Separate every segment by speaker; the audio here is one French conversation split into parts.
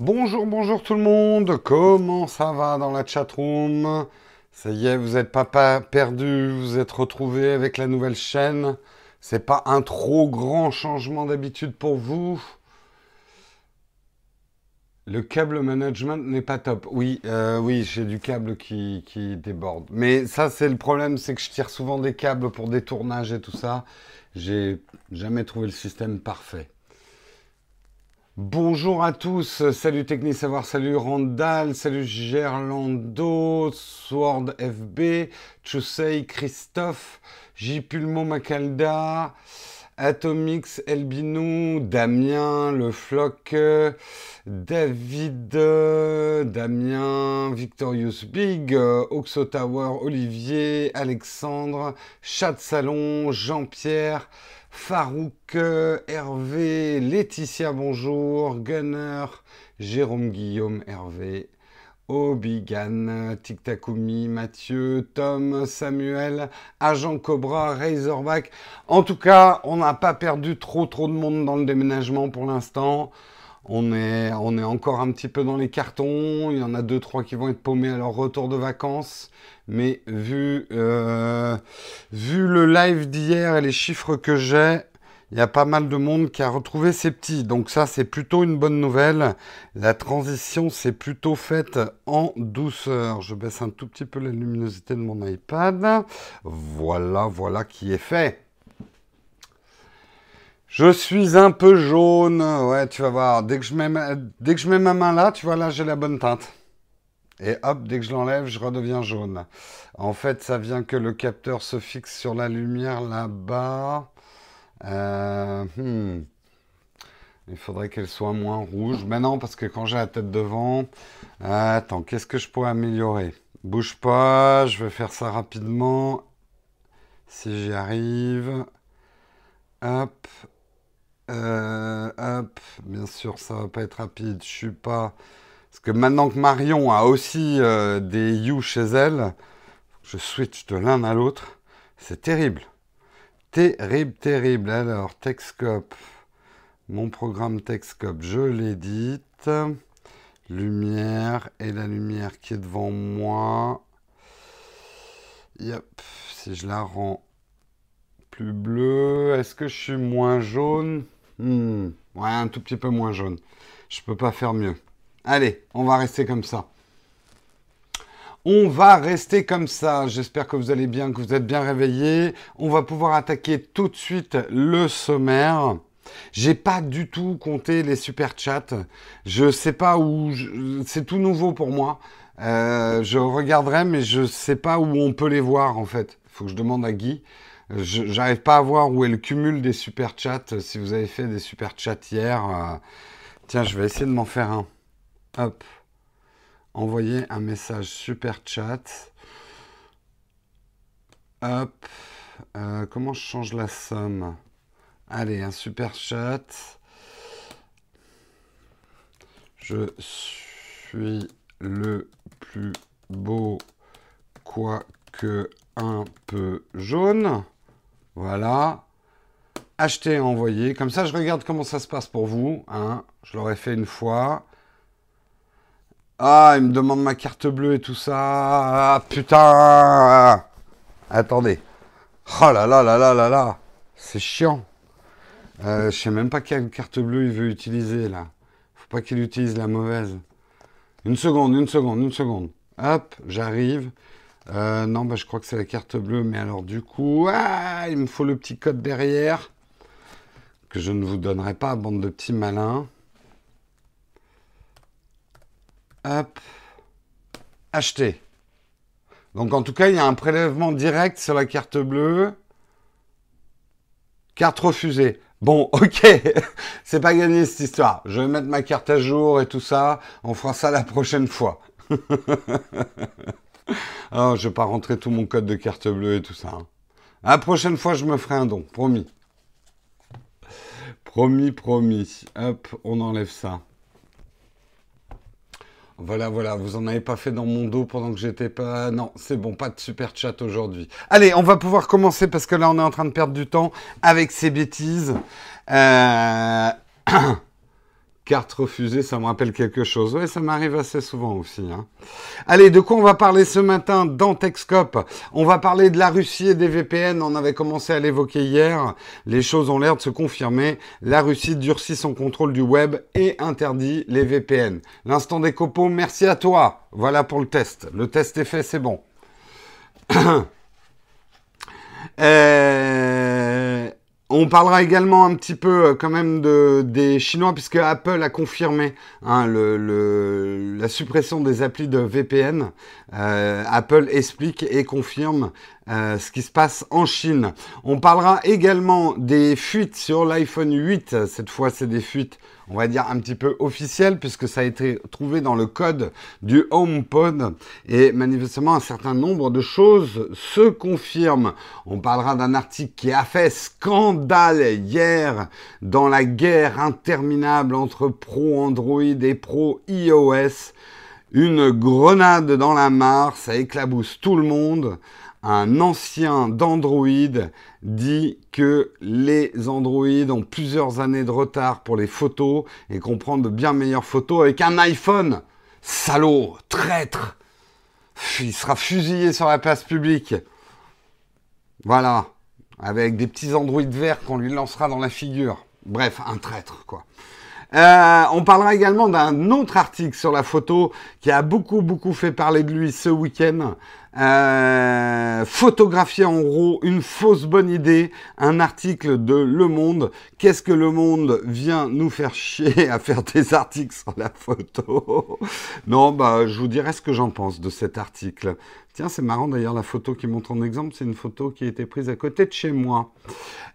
Speaker 1: Bonjour, bonjour tout le monde. Comment ça va dans la chatroom? Ça y est, vous n'êtes pas, pas perdu, vous êtes retrouvés avec la nouvelle chaîne. C'est pas un trop grand changement d'habitude pour vous Le câble management n'est pas top. Oui, euh, oui, j'ai du câble qui, qui déborde. Mais ça, c'est le problème, c'est que je tire souvent des câbles pour des tournages et tout ça. J'ai jamais trouvé le système parfait. Bonjour à tous, salut Techni Savoir, salut Randall, salut Gerlando, Sword FB, Chusei, Christophe, J. Pulmo Macalda, Atomix, Elbinou, Damien, Le Floc, David, Damien, Victorious Big, Oxo Tower, Olivier, Alexandre, Chat Salon, Jean-Pierre, Farouk, Hervé, Laetitia, bonjour, Gunner, Jérôme Guillaume, Hervé, Obigan, Tiktakumi, Mathieu, Tom, Samuel, Agent Cobra, Razorback. En tout cas, on n'a pas perdu trop trop de monde dans le déménagement pour l'instant. On est, encore un petit peu dans les cartons. Il y en a deux, trois qui vont être paumés à leur retour de vacances. Mais vu, euh, vu le live d'hier et les chiffres que j'ai, il y a pas mal de monde qui a retrouvé ses petits. Donc ça, c'est plutôt une bonne nouvelle. La transition s'est plutôt faite en douceur. Je baisse un tout petit peu la luminosité de mon iPad. Voilà, voilà qui est fait. Je suis un peu jaune. Ouais, tu vas voir. Dès que je mets ma, dès que je mets ma main là, tu vois, là, j'ai la bonne teinte. Et hop, dès que je l'enlève, je redeviens jaune. En fait, ça vient que le capteur se fixe sur la lumière là-bas. Euh, hmm. Il faudrait qu'elle soit moins rouge. Mais non, parce que quand j'ai la tête devant... Attends, qu'est-ce que je pourrais améliorer? Bouge pas, je vais faire ça rapidement. Si j'y arrive. Hop. Euh, hop. Bien sûr, ça va pas être rapide. Je suis pas... Parce que maintenant que Marion a aussi euh, des You chez elle, je switch de l'un à l'autre. C'est terrible. Terrible, terrible. Alors, Texcope. Mon programme Texcope, je l'édite. Lumière. Et la lumière qui est devant moi. Yep. Si je la rends plus bleue, est-ce que je suis moins jaune? Hmm. Ouais, un tout petit peu moins jaune. Je peux pas faire mieux. Allez, on va rester comme ça. On va rester comme ça. J'espère que vous allez bien, que vous êtes bien réveillés. On va pouvoir attaquer tout de suite le sommaire. J'ai pas du tout compté les super chats. Je sais pas où. C'est tout nouveau pour moi. Euh, je regarderai, mais je sais pas où on peut les voir en fait. Il faut que je demande à Guy. J'arrive pas à voir où est le cumul des super chats. Si vous avez fait des super chats hier, euh, tiens, je vais essayer de m'en faire un. Hop. Envoyer un message super chat. Hop. Euh, comment je change la somme? Allez, un super chat. Je suis le plus beau, quoique un peu jaune. Voilà. Acheter, envoyer. Comme ça, je regarde comment ça se passe pour vous. Hein. Je l'aurais fait une fois. Ah, il me demande ma carte bleue et tout ça. Ah, putain Attendez. Oh là là là là là là C'est chiant. Euh, je sais même pas quelle carte bleue il veut utiliser là. Faut pas qu'il utilise la mauvaise. Une seconde, une seconde, une seconde. Hop, j'arrive. Euh, non, bah, je crois que c'est la carte bleue, mais alors du coup, ah, il me faut le petit code derrière que je ne vous donnerai pas, bande de petits malins. Hop. Acheter. Donc en tout cas, il y a un prélèvement direct sur la carte bleue. Carte refusée. Bon, ok, c'est pas gagné cette histoire. Je vais mettre ma carte à jour et tout ça. On fera ça la prochaine fois. oh, je vais pas rentrer tout mon code de carte bleue et tout ça. Hein. La prochaine fois, je me ferai un don, promis. Promis, promis. Hop, on enlève ça. Voilà, voilà, vous en avez pas fait dans mon dos pendant que j'étais pas. Non, c'est bon, pas de super chat aujourd'hui. Allez, on va pouvoir commencer parce que là, on est en train de perdre du temps avec ces bêtises. Euh... Carte refusée, ça me rappelle quelque chose. Oui, ça m'arrive assez souvent aussi. Hein. Allez, de quoi on va parler ce matin dans Techscope On va parler de la Russie et des VPN. On avait commencé à l'évoquer hier. Les choses ont l'air de se confirmer. La Russie durcit son contrôle du web et interdit les VPN. L'instant des copeaux, merci à toi. Voilà pour le test. Le test est fait, c'est bon. euh... On parlera également un petit peu euh, quand même de, des Chinois, puisque Apple a confirmé hein, la suppression des applis de VPN. Euh, Apple explique et confirme euh, ce qui se passe en Chine. On parlera également des fuites sur l'iPhone 8. Cette fois, c'est des fuites on va dire un petit peu officiel puisque ça a été trouvé dans le code du HomePod et manifestement un certain nombre de choses se confirment. On parlera d'un article qui a fait scandale hier dans la guerre interminable entre pro Android et pro iOS. Une grenade dans la mare, ça éclabousse tout le monde un ancien d'Android dit que les Android ont plusieurs années de retard pour les photos et qu'on prend de bien meilleures photos avec un iPhone. Salaud, traître. Il sera fusillé sur la place publique. Voilà. Avec des petits Android verts qu'on lui lancera dans la figure. Bref, un traître, quoi. Euh, on parlera également d'un autre article sur la photo qui a beaucoup, beaucoup fait parler de lui ce week-end. Euh, photographier en gros une fausse bonne idée, un article de Le Monde. Qu'est-ce que Le Monde vient nous faire chier à faire des articles sur la photo? Non, bah je vous dirai ce que j'en pense de cet article. Tiens, c'est marrant d'ailleurs, la photo qui montre en exemple, c'est une photo qui a été prise à côté de chez moi.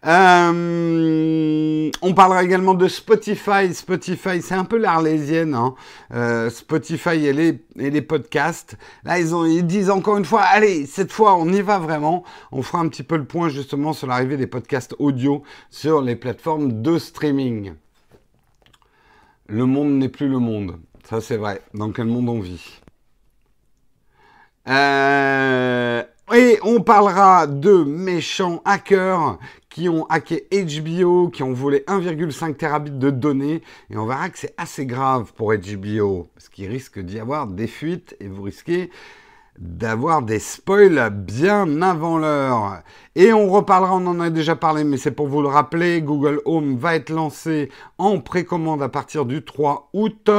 Speaker 1: Euh, on parlera également de Spotify. Spotify, c'est un peu l'arlésienne. Hein. Euh, Spotify et les, podcasts. Là, ils, ont, disent encore une fois, allez, cette fois, on y va vraiment. On fera un petit peu le point justement sur l'arrivée des podcasts audio sur les plateformes de streaming. Le monde n'est plus le monde. Ça, c'est vrai. Dans quel monde on vit? Euh, et on parlera de méchants hackers qui ont hacké HBO, qui ont volé 1,5 terabits de données. Et on verra que c'est assez grave pour HBO, parce qu'il risque d'y avoir des fuites et vous risquez d'avoir des spoils bien avant l'heure. Et on reparlera, on en a déjà parlé, mais c'est pour vous le rappeler, Google Home va être lancé en précommande à partir du 3 août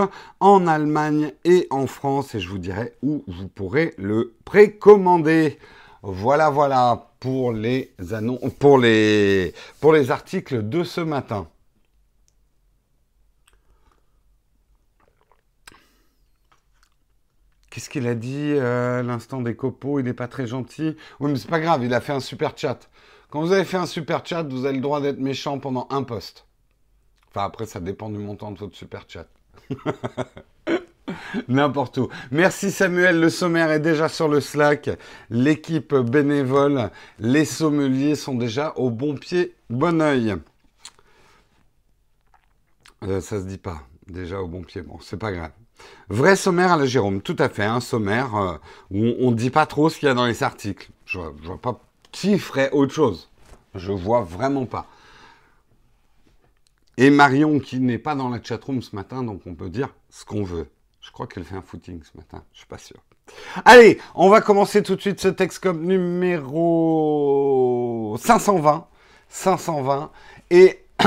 Speaker 1: en Allemagne et en France, et je vous dirai où vous pourrez le précommander. Voilà, voilà pour les annonces, pour les, pour les articles de ce matin. Qu'est-ce qu'il a dit euh, l'instant des copeaux Il n'est pas très gentil. Oui, mais c'est pas grave, il a fait un super chat. Quand vous avez fait un super chat, vous avez le droit d'être méchant pendant un poste. Enfin, après, ça dépend du montant de votre super chat. N'importe où. Merci Samuel, le sommaire est déjà sur le Slack. L'équipe bénévole, les sommeliers sont déjà au bon pied, bon oeil. Euh, ça se dit pas. Déjà au bon pied. Bon, c'est pas grave. Vrai sommaire à la Jérôme, tout à fait, un sommaire euh, où on ne dit pas trop ce qu'il y a dans les articles. Je, ne vois pas qui ferait autre chose. Je vois vraiment pas. Et Marion qui n'est pas dans la chatroom ce matin, donc on peut dire ce qu'on veut. Je crois qu'elle fait un footing ce matin, je suis pas sûr. Allez, on va commencer tout de suite ce texte comme numéro 520. 520. Et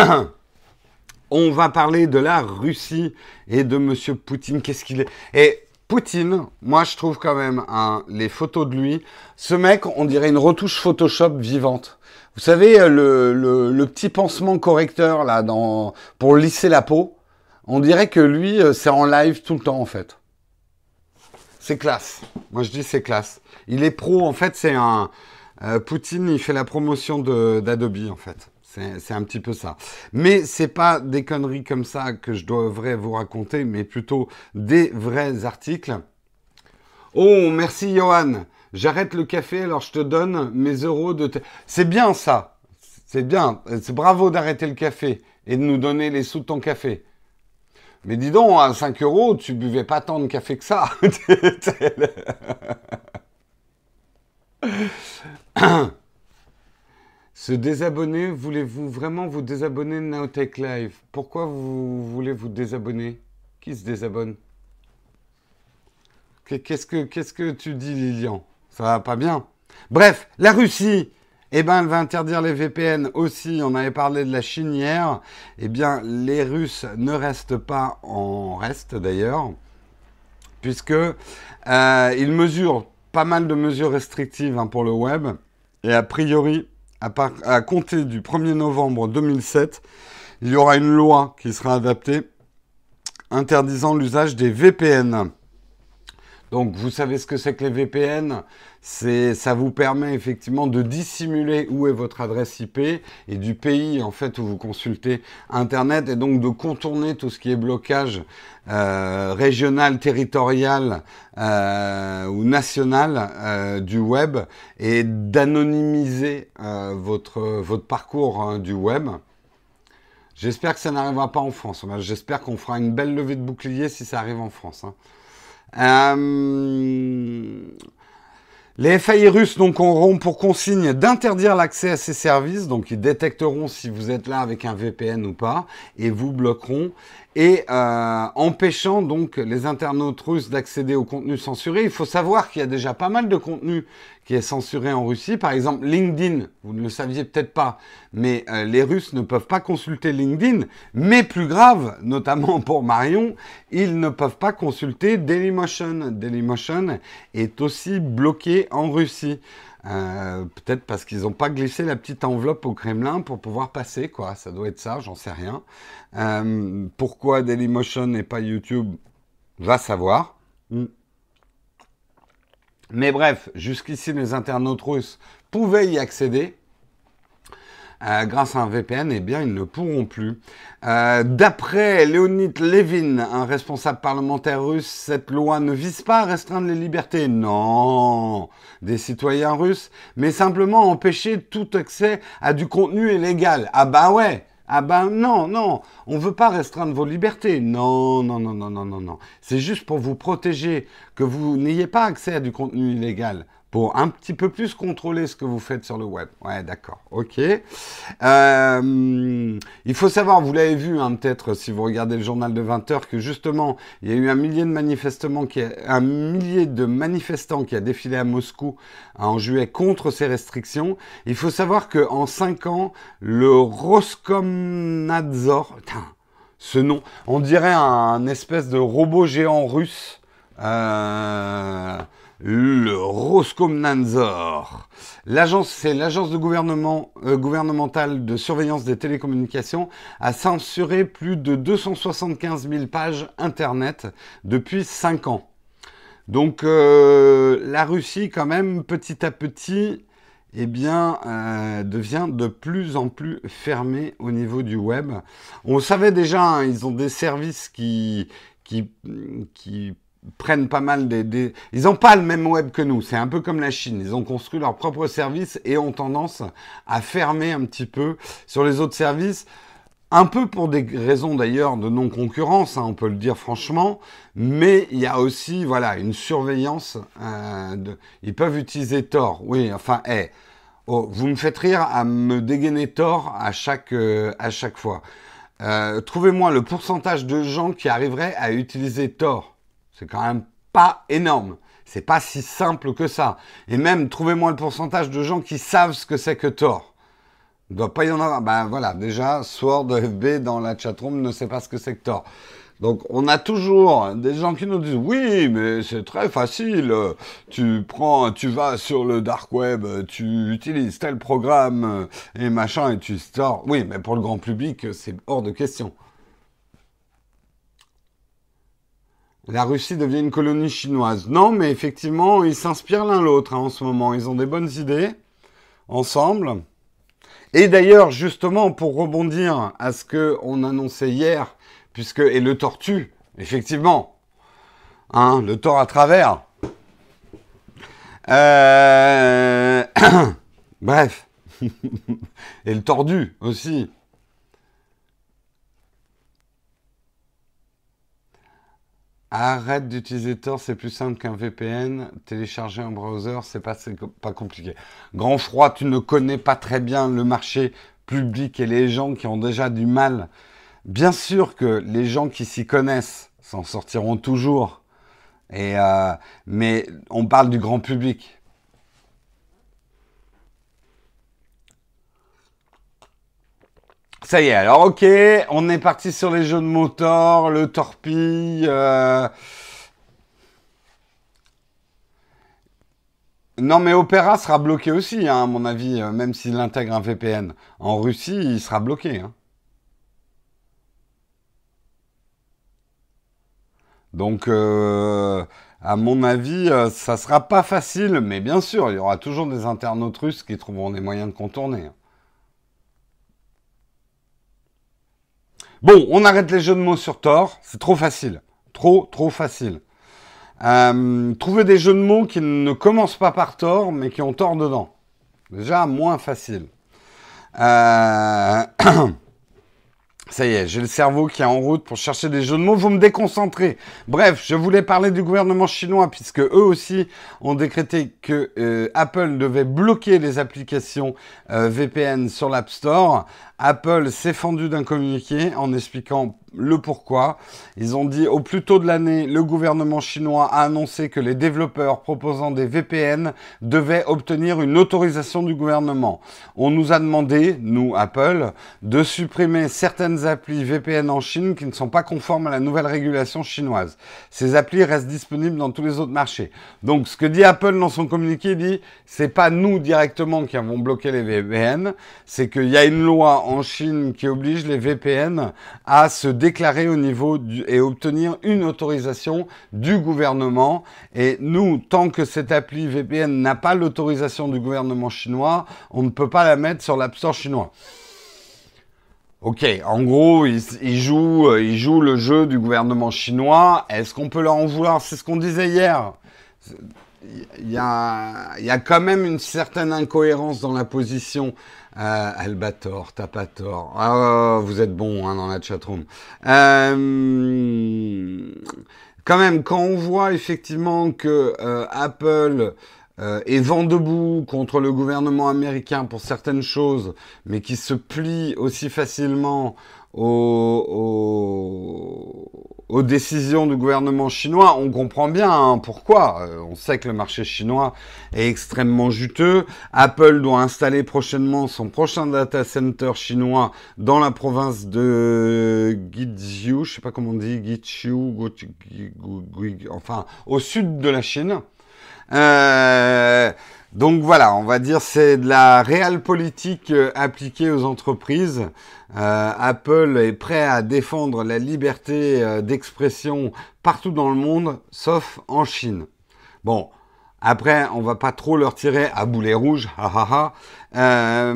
Speaker 1: On va parler de la Russie et de Monsieur Poutine. Qu'est-ce qu'il est? Et Poutine, moi je trouve quand même hein, les photos de lui. Ce mec, on dirait une retouche Photoshop vivante. Vous savez, le, le, petit pansement correcteur pour lisser la peau, on dirait que lui, euh, c'est en live tout le temps en fait. C'est classe. Moi je dis c'est classe. Il est pro, en fait, c'est un. Euh, Poutine, il fait la promotion d'Adobe en fait. C'est un petit peu ça. Mais c'est pas des conneries comme ça que je devrais vous raconter, mais plutôt des vrais articles. Oh, merci Johan. J'arrête le café, alors je te donne mes euros de... C'est bien ça. C'est bien. C'est bravo d'arrêter le café et de nous donner les sous de ton café. Mais dis donc, à 5 euros, tu buvais pas tant de café que ça. Se désabonner, voulez-vous vraiment vous désabonner de Nowtech Live? Pourquoi vous voulez vous désabonner? Qui se désabonne? Qu'est-ce que, que tu dis, Lilian? Ça va pas bien? Bref, la Russie, eh ben, elle va interdire les VPN aussi. On avait parlé de la Chine hier. Eh bien, les Russes ne restent pas en reste d'ailleurs, puisque euh, ils mesurent pas mal de mesures restrictives hein, pour le web. Et a priori, à, compter du 1er novembre 2007, il y aura une loi qui sera adaptée interdisant l'usage des VPN. Donc vous savez ce que c'est que les VPN ça vous permet effectivement de dissimuler où est votre adresse IP et du pays en fait où vous consultez internet et donc de contourner tout ce qui est blocage euh, régional, territorial euh, ou national euh, du web et d'anonymiser votre votre parcours hein, du web. J'espère que ça n'arrivera pas en France. J'espère qu'on fera une belle levée de bouclier si ça arrive en France. Hein. Les FAI russes donc auront pour consigne d'interdire l'accès à ces services, donc ils détecteront si vous êtes là avec un VPN ou pas, et vous bloqueront et euh, empêchant donc les internautes russes d'accéder au contenu censuré. Il faut savoir qu'il y a déjà pas mal de contenu qui est censuré en Russie. Par exemple, LinkedIn, vous ne le saviez peut-être pas, mais euh, les Russes ne peuvent pas consulter LinkedIn. Mais plus grave, notamment pour Marion, ils ne peuvent pas consulter Dailymotion. Dailymotion est aussi bloqué en Russie. Euh, peut-être parce qu'ils n'ont pas glissé la petite enveloppe au Kremlin pour pouvoir passer, quoi. Ça doit être ça, j'en sais rien. Euh, pourquoi Dailymotion et pas YouTube? Va savoir. Hmm. Mais bref, jusqu'ici, les internautes russes pouvaient y accéder. Euh, grâce à un VPN, eh bien, ils ne pourront plus. Euh, d'après Leonid Levin, un responsable parlementaire russe, cette loi ne vise pas à restreindre les libertés, non, des citoyens russes, mais simplement à empêcher tout accès à du contenu illégal. Ah bah ouais, ah ben non, non, on ne veut pas restreindre vos libertés. Non, non, non, non, non, non, non. C'est juste pour vous protéger, que vous n'ayez pas accès à du contenu illégal pour un petit peu plus contrôler ce que vous faites sur le web. Ouais, d'accord, ok. Euh, il faut savoir, vous l'avez vu hein, peut-être si vous regardez le journal de 20 heures, que justement, il y a eu un millier de qui a, un millier de manifestants qui a défilé à Moscou en juillet contre ces restrictions. Il faut savoir que en 5 ans, le Roskomnadzor, ce nom, on dirait un, espèce de robot géant russe. Euh, le Roskomnadzor. L'agence, c'est l'agence de gouvernement euh, gouvernementale de surveillance des télécommunications, a censuré plus de 275 000 pages internet depuis 5 ans. Donc euh, la Russie, quand même, petit à petit, eh bien, euh, devient de plus en plus fermée au niveau du web. On savait déjà, hein, ils ont des services qui, qui, qui prennent pas mal des, Ils n'ont pas le même web que nous. C'est un peu comme la Chine. Ils ont construit leur propre service et ont tendance à fermer un petit peu sur les autres services. Un peu pour des raisons d'ailleurs de non-concurrence, hein, on peut le dire franchement, mais il y a aussi voilà une surveillance. Euh, de... Ils peuvent utiliser Tor, oui, enfin, hey, oh, vous me faites rire à me dégainer Tor à chaque, euh, à chaque fois. Euh, trouvez-moi le pourcentage de gens qui arriveraient à utiliser Tor. C'est quand même pas énorme. C'est pas si simple que ça. Et même, trouvez-moi le pourcentage de gens qui savent ce que c'est que Tor. Il doit pas y en avoir. Ben voilà, déjà, Sword FB dans la chatroom ne sait pas ce que c'est que Tor. Donc on a toujours des gens qui nous disent oui, mais c'est très facile. Tu prends, tu vas sur le dark web, tu utilises tel programme et machin et tu stores. Oui, mais pour le grand public, c'est hors de question. La Russie devient une colonie chinoise. Non, mais effectivement, ils s'inspirent l'un l'autre hein, en ce moment. Ils ont des bonnes idées ensemble. Et d'ailleurs, justement, pour rebondir à ce qu'on annonçait hier, puisque et le tortue, effectivement, hein, le tort à travers. Euh, bref, et le tordu aussi. Arrête d'utiliser Tor, c'est plus simple qu'un VPN. Télécharger un browser, c'est pas, pas compliqué. Grand froid, tu ne connais pas très bien le marché public et les gens qui ont déjà du mal. Bien sûr que les gens qui s'y connaissent s'en sortiront toujours. Euh, mais on parle du grand public. Ça y est, alors ok, on est parti sur les jeux de moteur, le torpille. Euh. Non mais Opera sera bloqué aussi, hein, à mon avis, euh, même s'il intègre un VPN. En Russie, il sera bloqué. Hein. Donc, euh, à mon avis, ça sera pas facile, mais bien sûr, il y aura toujours des internautes russes qui trouveront des moyens de contourner. Bon, on arrête les jeux de mots sur Thor. C'est trop facile. Trop, trop facile. Euh, trouver des jeux de mots qui ne commencent pas par Thor, mais qui ont Thor dedans. Déjà, moins facile. Euh... Ça y est, j'ai le cerveau qui est en route pour chercher des jeux de mots. Vous me déconcentrez. Bref, je voulais parler du gouvernement chinois puisque eux aussi ont décrété que euh, Apple devait bloquer les applications euh, VPN sur l'App Store. Apple s'est fendu d'un communiqué en expliquant le pourquoi. Ils ont dit au plus tôt de l'année, le gouvernement chinois a annoncé que les développeurs proposant des VPN devaient obtenir une autorisation du gouvernement. On nous a demandé, nous Apple, de supprimer certaines applis VPN en Chine qui ne sont pas conformes à la nouvelle régulation chinoise. Ces applis restent disponibles dans tous les autres marchés. Donc ce que dit Apple dans son communiqué dit, c'est pas nous directement qui avons bloqué les VPN, c'est qu'il y a une loi en Chine qui oblige les VPN à se déclarer au niveau et obtenir une autorisation du gouvernement. Et nous, tant que cette appli VPN n'a pas l'autorisation du gouvernement chinois, on ne peut pas la mettre sur l'App Store chinois. Ok, en gros, ils, jouent, euh, ils jouent le jeu du gouvernement chinois. Est-ce qu'on peut leur en vouloir? C'est ce qu'on disait hier. Il y, a, y a quand même une certaine incohérence dans la position euh, Albator, t'as pas tort. Ah, vous êtes bon hein, dans la chatroom. Euh, quand même, quand on voit effectivement que euh, Apple euh, est vent debout contre le gouvernement américain pour certaines choses, mais qui se plie aussi facilement aux, décisions du gouvernement chinois, on comprend bien hein, pourquoi. Euh, on sait que le marché chinois est extrêmement juteux. Apple doit installer prochainement son prochain data center chinois dans la province de Guizhou, je sais pas comment on dit, Guizhou, enfin au sud de la Chine. Euh, donc voilà, on va dire c'est de la réelle politique euh, appliquée aux entreprises. Euh, Apple est prêt à défendre la liberté euh, d'expression partout dans le monde, sauf en Chine. Bon, après, on va pas trop leur tirer à boulet rouge, ha ha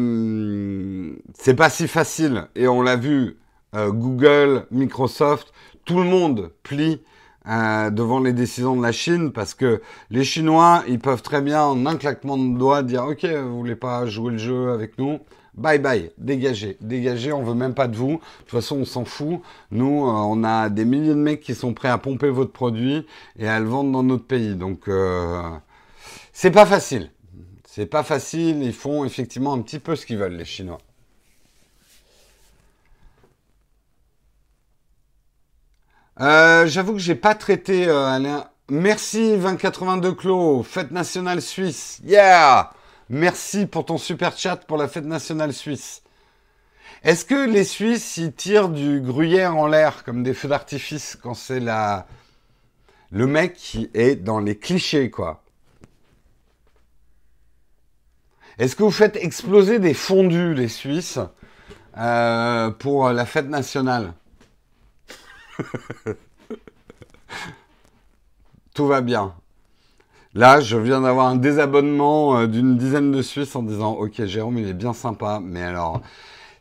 Speaker 1: c'est pas si facile, et on l'a vu, Google, Microsoft, tout le monde plie euh, devant les décisions de la Chine parce que les Chinois, ils peuvent très bien en un claquement de doigts dire ok, vous voulez pas jouer le jeu avec nous, bye bye, dégagez, dégagez, on veut même pas de vous. De toute façon, on s'en fout. Nous, euh, on a des milliers de mecs qui sont prêts à pomper votre produit et à le vendre dans notre pays. Donc, euh, c'est pas facile. C'est pas facile. Ils font effectivement un petit peu ce qu'ils veulent, les Chinois. Euh, j'avoue que j'ai pas traité euh, Alain. Merci 2082 Clos, fête nationale suisse. Yeah! Merci pour ton super chat pour la fête nationale suisse. Est-ce que les Suisses ils tirent du gruyère en l'air comme des feux d'artifice quand c'est la le mec qui est dans les clichés quoi? Est-ce que vous faites exploser des fondus les Suisses euh, pour la fête nationale? Tout va bien. Là, je viens d'avoir un désabonnement euh, d'une dizaine de Suisses en disant Ok, Jérôme, il est bien sympa, mais alors,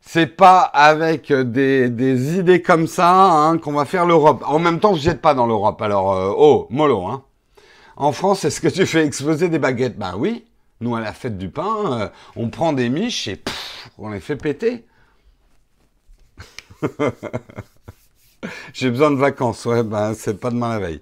Speaker 1: c'est pas avec des, idées comme ça hein, qu'on va faire l'Europe. En même temps, je jette pas dans l'Europe. Alors, euh, oh, mollo, hein. En France, est-ce que tu fais exploser des baguettes? Ben oui. Nous, à la fête du pain, euh, on prend des miches et on les fait péter. J'ai besoin de vacances. Ouais, ben, c'est pas demain la veille.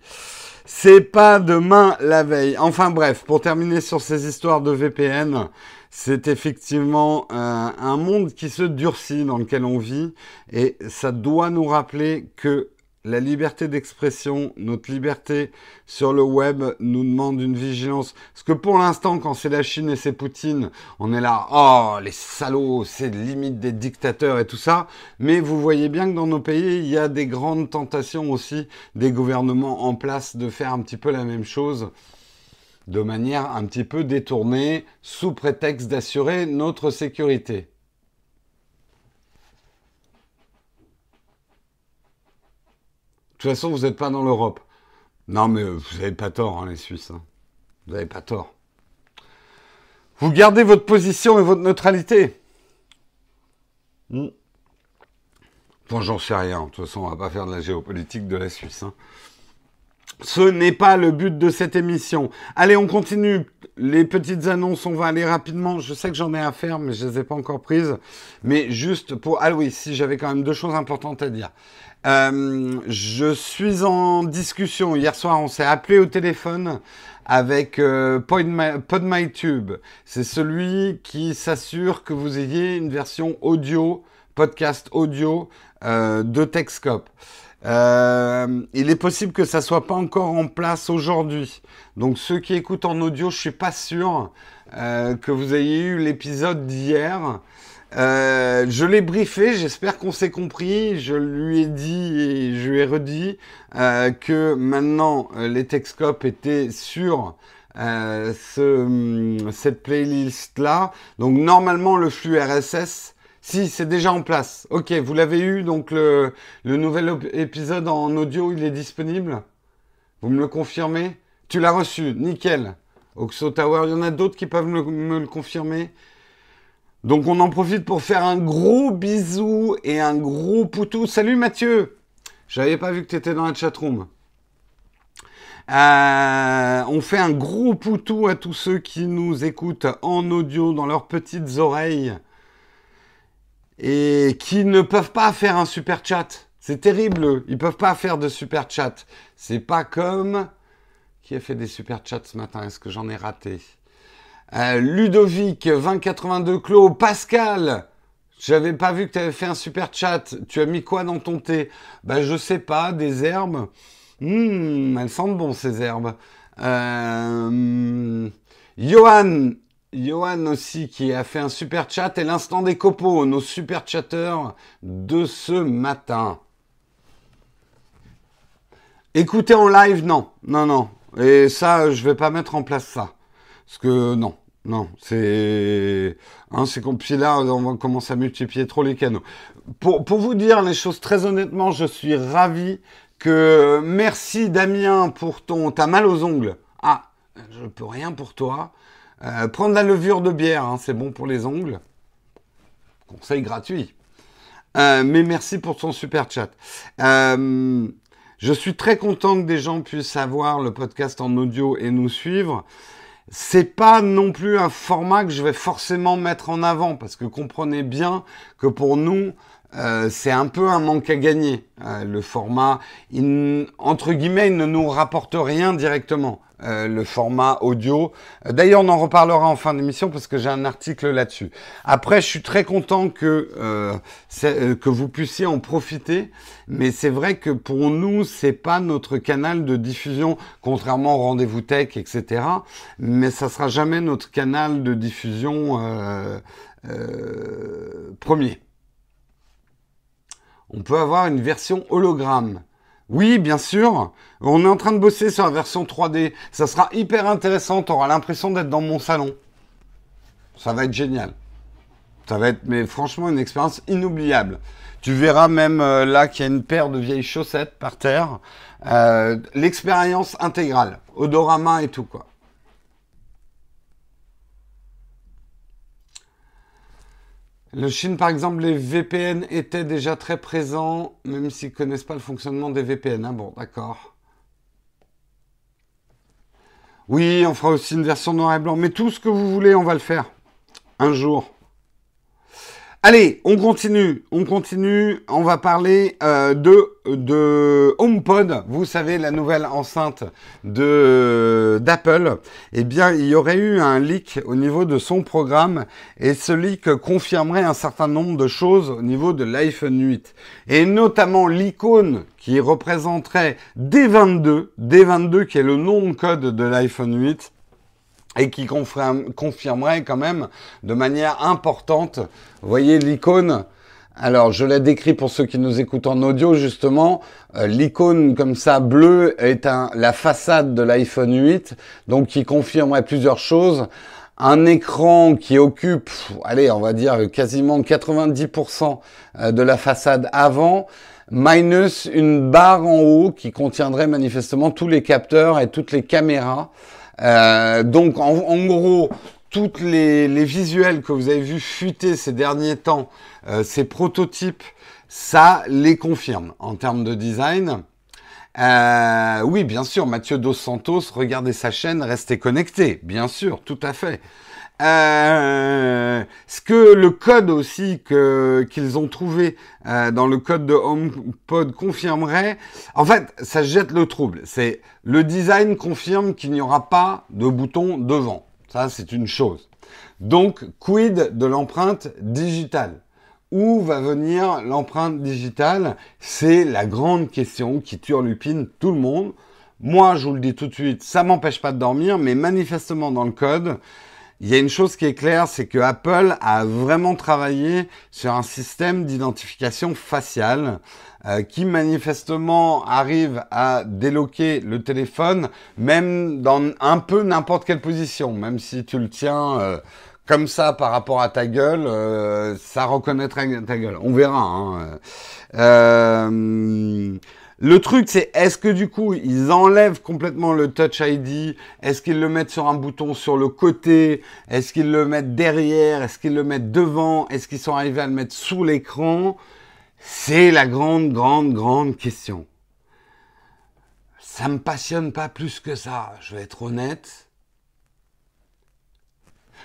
Speaker 1: C'est pas demain la veille. Enfin bref, pour terminer sur ces histoires de VPN, c'est effectivement euh, un monde qui se durcit dans lequel on vit et ça doit nous rappeler que la liberté d'expression, notre liberté sur le web nous demande une vigilance. Parce que pour l'instant, quand c'est la Chine et c'est Poutine, on est là, oh, les salauds, c'est limite des dictateurs et tout ça. Mais vous voyez bien que dans nos pays, il y a des grandes tentations aussi des gouvernements en place de faire un petit peu la même chose de manière un petit peu détournée, sous prétexte d'assurer notre sécurité. Toute façon, vous n'êtes pas dans l'Europe. Non, mais vous n'avez pas tort, hein, les Suisses. Hein. Vous n'avez pas tort. Vous gardez votre position et votre neutralité. Hmm. Bon, j'en sais rien. De toute façon, on va pas faire de la géopolitique de la Suisse. Hein. Ce n'est pas le but de cette émission. Allez, on continue. Les petites annonces, on va aller rapidement. Je sais que j'en ai à faire, mais je ne les ai pas encore prises. Mais juste pour... Ah oui, si, j'avais quand même deux choses importantes à dire. Euh, je suis en discussion. Hier soir, on s'est appelé au téléphone avec euh, PodMyTube. C'est celui qui s'assure que vous ayez une version audio, podcast audio euh, de Techscope. il est possible que ça soit pas encore en place aujourd'hui. Donc ceux qui écoutent en audio, je suis pas sûr que vous ayez eu l'épisode d'hier. Euh, je l'ai briefé, j'espère qu'on s'est compris. Je lui ai dit et je lui ai redit euh, que maintenant euh, les Texcopes étaient sur ce, hum, cette playlist-là. Donc normalement le flux RSS, si c'est déjà en place. Ok, vous l'avez eu, donc le, le nouvel épisode en audio, il est disponible? Vous me le confirmez? Tu l'as reçu, nickel. Oxo Tower, il y en a d'autres qui peuvent me le confirmer? Donc on en profite pour faire un gros bisou et un gros poutou. Salut Mathieu J'avais pas vu que tu étais dans la chatroom. Euh, on fait un gros poutou à tous ceux qui nous écoutent en audio dans leurs petites oreilles et qui ne peuvent pas faire un super chat. C'est terrible, ils peuvent pas faire de super chat. C'est pas comme qui a fait des super chats ce matin. Est-ce que j'en ai raté? Ludovic, 2082 Clos, Pascal, j'avais pas vu que tu avais fait un super chat. Tu as mis quoi dans ton thé? Bah je sais pas, des herbes. Hum, elles sentent bon ces herbes. Euh, Johan, Johan aussi qui a fait un super chat et l'instant des copeaux, nos super chatteurs de ce matin. Écoutez en live, non, non, non. Et ça, je vais pas mettre en place ça. Parce que non, non, c'est. Hein, c'est compliqué là, on va commencer à multiplier trop les canaux. Pour, pour vous dire les choses très honnêtement, je suis ravi que. Merci Damien pour ton. T'as mal aux ongles. Ah, je peux rien pour toi. Euh, prendre la levure de bière, hein, c'est bon pour les ongles. Conseil gratuit. Euh, mais merci pour ton super chat. Euh, je suis très content que des gens puissent avoir le podcast en audio et nous suivre c'est pas non plus un format que je vais forcément mettre en avant parce que comprenez bien que pour nous euh, c'est un peu un manque à gagner. Euh, le format, entre guillemets, il ne nous rapporte rien directement. Euh, le format audio. D'ailleurs, on en reparlera en fin d'émission parce que j'ai un article là-dessus. Après, je suis très content que que vous puissiez en profiter, mais c'est vrai que pour nous, c'est pas notre canal de diffusion, contrairement au rendez-vous tech, etc. Mais ça sera jamais notre canal de diffusion premier on peut avoir une version hologramme. Oui, bien sûr. On est en train de bosser sur la version 3D. Ça sera hyper intéressant. Tu auras l'impression d'être dans mon salon. Ça va être génial. Ça va être, mais franchement, une expérience inoubliable. Tu verras même euh, là qu'il y a une paire de vieilles chaussettes par terre. Euh, l'expérience intégrale. Odorama et tout, quoi. Le Chine, par exemple, les VPN étaient déjà très présents, même s'ils ne connaissent pas le fonctionnement des VPN. Ah bon, d'accord. Oui, on fera aussi une version noir et blanc. Mais tout ce que vous voulez, on va le faire. Un jour. Allez, on continue, on continue. On va parler euh, de de HomePod. Vous savez la nouvelle enceinte de d'Apple. Eh bien, il y aurait eu un leak au niveau de son programme et ce leak confirmerait un certain nombre de choses au niveau de l'iPhone 8 et notamment l'icône qui représenterait D22, D22 qui est le nom de code de l'iPhone 8 et qui confirmerait quand même de manière importante. Vous voyez l'icône alors, je l'ai décrit pour ceux qui nous écoutent en audio, justement. Euh, l'icône comme ça, bleu, est la façade de l'iPhone 8, donc qui confirmerait plusieurs choses. Un écran qui occupe, allez, on va dire quasiment 90% euh, de la façade avant, minus une barre en haut qui contiendrait manifestement tous les capteurs et toutes les caméras. Euh, donc en, gros, toutes les, visuels que vous avez vus fuiter ces derniers temps, euh, ces prototypes, ça les confirme en termes de design. Euh, oui, bien sûr, Mathieu Dos Santos, regardez sa chaîne, restez connecté, bien sûr, tout à fait. Euh, ce que le code aussi que qu'ils ont trouvé euh, dans le code de HomePod confirmerait, en fait, ça jette le trouble. C'est le design confirme qu'il n'y aura pas de bouton devant. Ça, c'est une chose. Donc, quid de l'empreinte digitale? Où va venir l'empreinte digitale? C'est la grande question qui turlupine tout le monde. Moi, je vous le dis tout de suite, ça m'empêche pas de dormir, mais manifestement dans le code, il y a une chose qui est claire, c'est que Apple a vraiment travaillé sur un système d'identification faciale euh, qui manifestement arrive à déloquer le téléphone, même dans un peu n'importe quelle position, même si tu le tiens euh, comme ça par rapport à ta gueule, euh, ça reconnaîtra ta gueule. On verra. Hein. Le truc, c'est est-ce que du coup, ils enlèvent complètement le Touch ID Est-ce qu'ils le mettent sur un bouton sur le côté? Est-ce qu'ils le mettent derrière? Est-ce qu'ils le mettent devant? Est-ce qu'ils sont arrivés à le mettre sous l'écran? C'est la grande, grande, grande question. Ça me passionne pas plus que ça, je vais être honnête.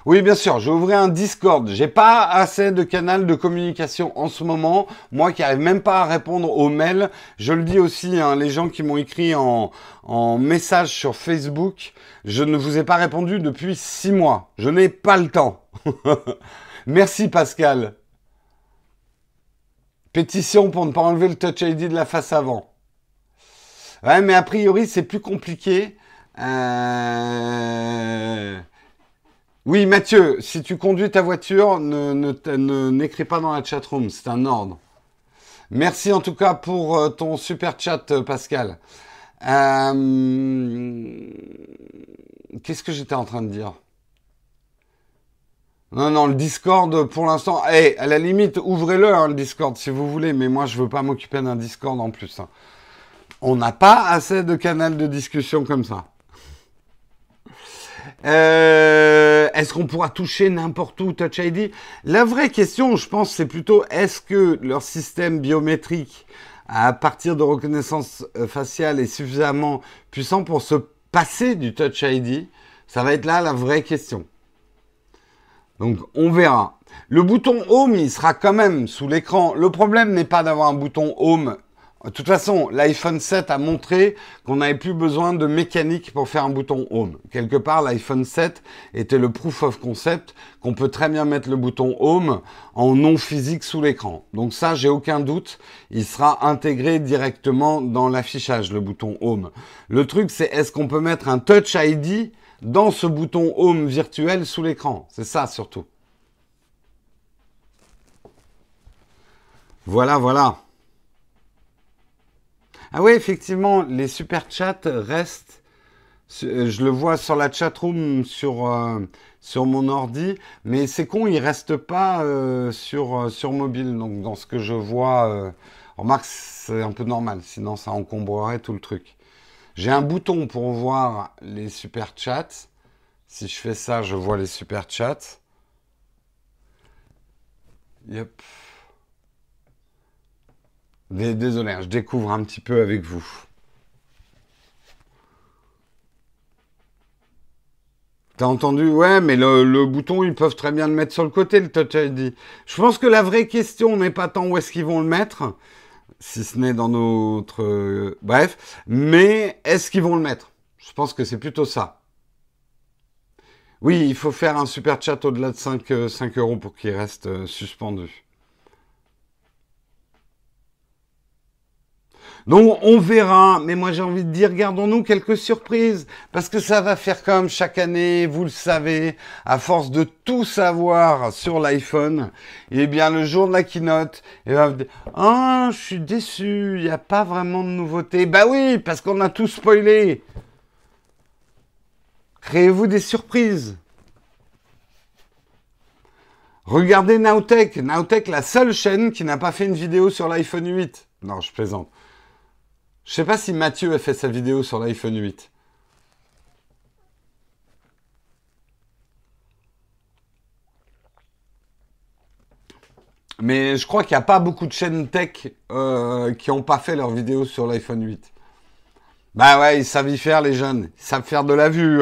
Speaker 1: Oui, bien sûr, j'ai ouvert un Discord. J'ai pas assez de canal de communication en ce moment. Moi qui arrive même pas à répondre aux mails. Je le dis aussi, hein, les gens qui m'ont écrit en, en message sur Facebook, je ne vous ai pas répondu depuis six mois. Je n'ai pas le temps. Merci Pascal. Pétition pour ne pas enlever le Touch ID de la face avant. Ouais, mais a priori, c'est plus compliqué. Euh... Oui, Mathieu, si tu conduis ta voiture, ne, n'écris pas dans la chat room, c'est un ordre. Merci en tout cas pour euh, ton super chat, euh, Pascal. Euh, qu'est-ce que j'étais en train de dire? Non, non, le Discord, pour l'instant, hey, à la limite, ouvrez-le, hein, le Discord, si vous voulez, mais moi, je veux pas m'occuper d'un Discord en plus. Hein. On n'a pas assez de canal de discussion comme ça. Euh, est-ce qu'on pourra toucher n'importe où Touch ID La vraie question, je pense, c'est plutôt est-ce que leur système biométrique à partir de reconnaissance euh, faciale est suffisamment puissant pour se passer du Touch ID Ça va être là la vraie question. Donc on verra. Le bouton Home, il sera quand même sous l'écran. Le problème n'est pas d'avoir un bouton Home de toute façon, l'iPhone 7 a montré qu'on n'avait plus besoin de mécanique pour faire un bouton Home. Quelque part, l'iPhone 7 était le proof of concept qu'on peut très bien mettre le bouton Home en non physique sous l'écran. Donc ça, j'ai aucun doute, il sera intégré directement dans l'affichage, le bouton Home. Le truc, c'est est-ce qu'on peut mettre un Touch ID dans ce bouton Home virtuel sous l'écran? C'est ça surtout. Voilà, voilà. Ah oui, effectivement, les super chats restent. Euh, je le vois sur la chatroom sur, euh, sur mon ordi, mais c'est con, il reste pas euh, sur, sur mobile. Donc dans ce que je vois, remarque, c'est un peu normal, sinon ça encombrerait tout le truc. J'ai un bouton pour voir les super chats. Si je fais ça, je vois les super chats. Yep. Désolé, hein, je découvre un petit peu avec vous. T'as entendu? Ouais, mais le, bouton, ils peuvent très bien le mettre sur le côté, le Touch ID. Je pense que la vraie question n'est pas tant où est-ce qu'ils vont le mettre, si ce n'est dans notre... Euh, bref, mais est-ce qu'ils vont le mettre? Je pense que c'est plutôt ça. Oui, il faut faire un super chat au-delà de 5, 5 euh, euros pour qu'il reste euh, suspendu. Donc on verra, mais moi j'ai envie de dire, gardons-nous quelques surprises, parce que ça va faire comme chaque année, vous le savez, à force de tout savoir sur l'iPhone, et eh bien le jour de la keynote, va dire, ah, je suis déçu, il n'y a pas vraiment de nouveauté. Bah oui, parce qu'on a tout spoilé. Créez-vous des surprises. Regardez Nowtech. Nowtech, la seule chaîne qui n'a pas fait une vidéo sur l'iPhone 8. Non, je plaisante. Je sais pas si Mathieu a fait sa vidéo sur l'iPhone 8. Mais je crois qu'il n'y a pas beaucoup de chaînes tech euh, qui n'ont pas fait leur vidéo sur l'iPhone 8. Bah ouais, ils savent y faire les jeunes. Ils savent faire de la vue.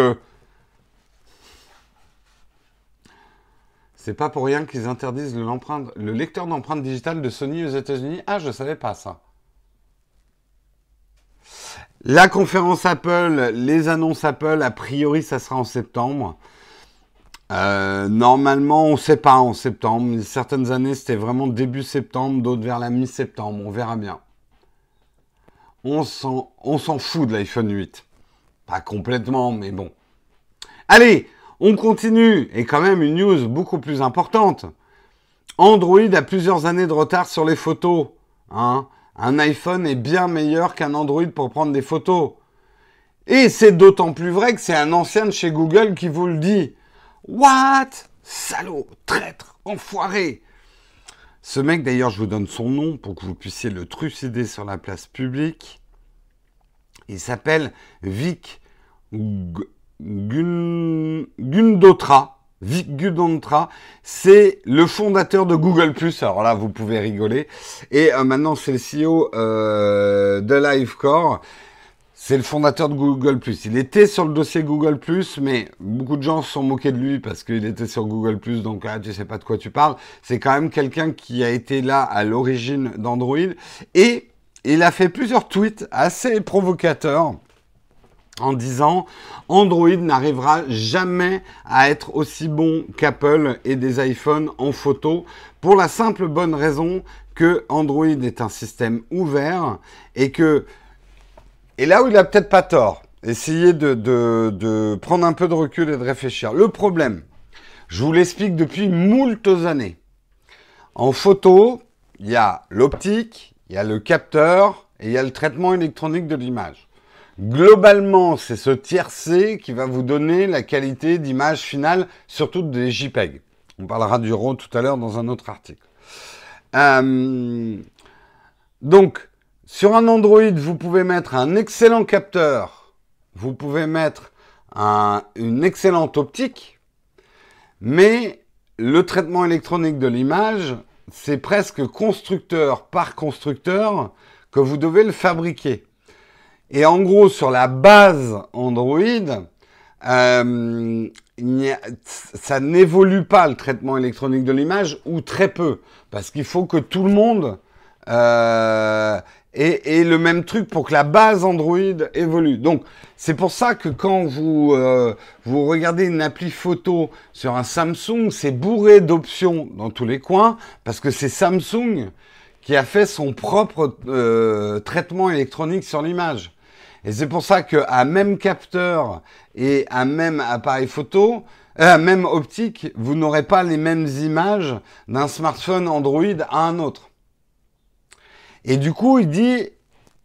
Speaker 1: C'est pas pour rien qu'ils interdisent le, le lecteur d'empreintes digitales de Sony aux États-Unis. Ah, je savais pas ça. La conférence Apple, les annonces Apple, a priori, ça sera en septembre. Euh, normalement, on ne sait pas en septembre. Certaines années, c'était vraiment début septembre, d'autres vers la mi-septembre. On verra bien. On s'en fout de l'iPhone 8. Pas complètement, mais bon. Allez, on continue. Et quand même une news beaucoup plus importante. Android a plusieurs années de retard sur les photos. Hein un iPhone est bien meilleur qu'un Android pour prendre des photos. Et c'est d'autant plus vrai que c'est un ancien de chez Google qui vous le dit. What? Salaud, traître, enfoiré. Ce mec, d'ailleurs, je vous donne son nom pour que vous puissiez le trucider sur la place publique. Il s'appelle Vic Gundotra. Vic Gudontra, c'est le fondateur de Google+. Alors là, vous pouvez rigoler. Et euh, maintenant, c'est le CEO euh, de Livecore. C'est le fondateur de Google+. Il était sur le dossier Google+, mais beaucoup de gens se sont moqués de lui parce qu'il était sur Google+, donc ah, tu sais pas de quoi tu parles. C'est quand même quelqu'un qui a été là à l'origine d'Android. Et il a fait plusieurs tweets assez provocateurs en disant Android n'arrivera jamais à être aussi bon qu'Apple et des iPhones en photo pour la simple bonne raison que Android est un système ouvert et que et là où il a peut-être pas tort, essayez de, de, prendre un peu de recul et de réfléchir. Le problème, je vous l'explique depuis moultes années. En photo, il y a l'optique, il y a le capteur et il y a le traitement électronique de l'image. Globalement, c'est ce tiercé qui va vous donner la qualité d'image finale, surtout des JPEG. On parlera du RAW tout à l'heure dans un autre article. Euh, donc, sur un Android, vous pouvez mettre un excellent capteur, vous pouvez mettre une excellente optique, mais le traitement électronique de l'image, c'est presque constructeur par constructeur que vous devez le fabriquer. Et en gros, sur la base Android, euh, ça n'évolue pas le traitement électronique de l'image, ou très peu, parce qu'il faut que tout le monde euh, ait, le même truc pour que la base Android évolue. Donc, c'est pour ça que quand vous, euh, vous regardez une appli photo sur un Samsung, c'est bourré d'options dans tous les coins, parce que c'est Samsung qui a fait son propre euh, traitement électronique sur l'image. Et c'est pour ça qu'à même capteur et à même appareil photo, euh, même optique, vous n'aurez pas les mêmes images d'un smartphone Android à un autre. Et du coup, il dit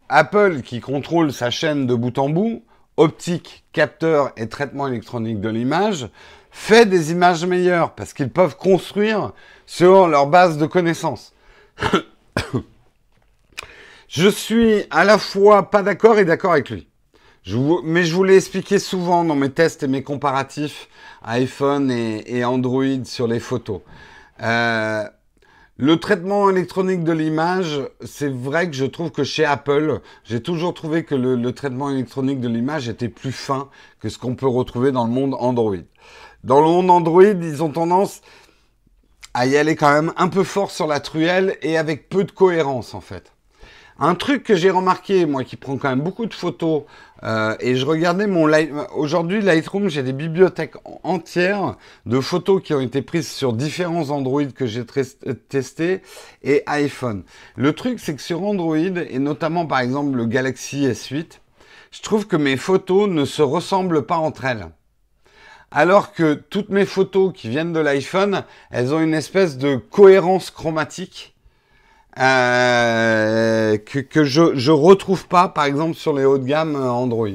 Speaker 1: Apple qui contrôle sa chaîne de bout en bout, optique, capteur et traitement électronique de l'image, fait des images meilleures parce qu'ils peuvent construire sur leur base de connaissances. Je suis à la fois pas d'accord et d'accord avec lui. mais je vous l'ai expliqué souvent dans mes tests et mes comparatifs iPhone et, Android sur les photos. Euh, Le traitement électronique de l'image, c'est vrai que je trouve que chez Apple, j'ai toujours trouvé que le, traitement électronique de l'image était plus fin que ce qu'on peut retrouver dans le monde Android. Dans le monde Android, ils ont tendance à y aller quand même un peu fort sur la truelle et avec peu de cohérence en fait. Un truc que j'ai remarqué, moi qui prends quand même beaucoup de photos, euh, et je regardais mon Light... aujourd'hui Lightroom, j'ai des bibliothèques entières de photos qui ont été prises sur différents Android que j'ai testés et iPhone. Le truc, c'est que sur Android et notamment par exemple le Galaxy S8, je trouve que mes photos ne se ressemblent pas entre elles. Alors que toutes mes photos qui viennent de l'iPhone, elles ont une espèce de cohérence chromatique euh, que, je ne retrouve pas, par exemple, sur les hauts de gamme euh, Android.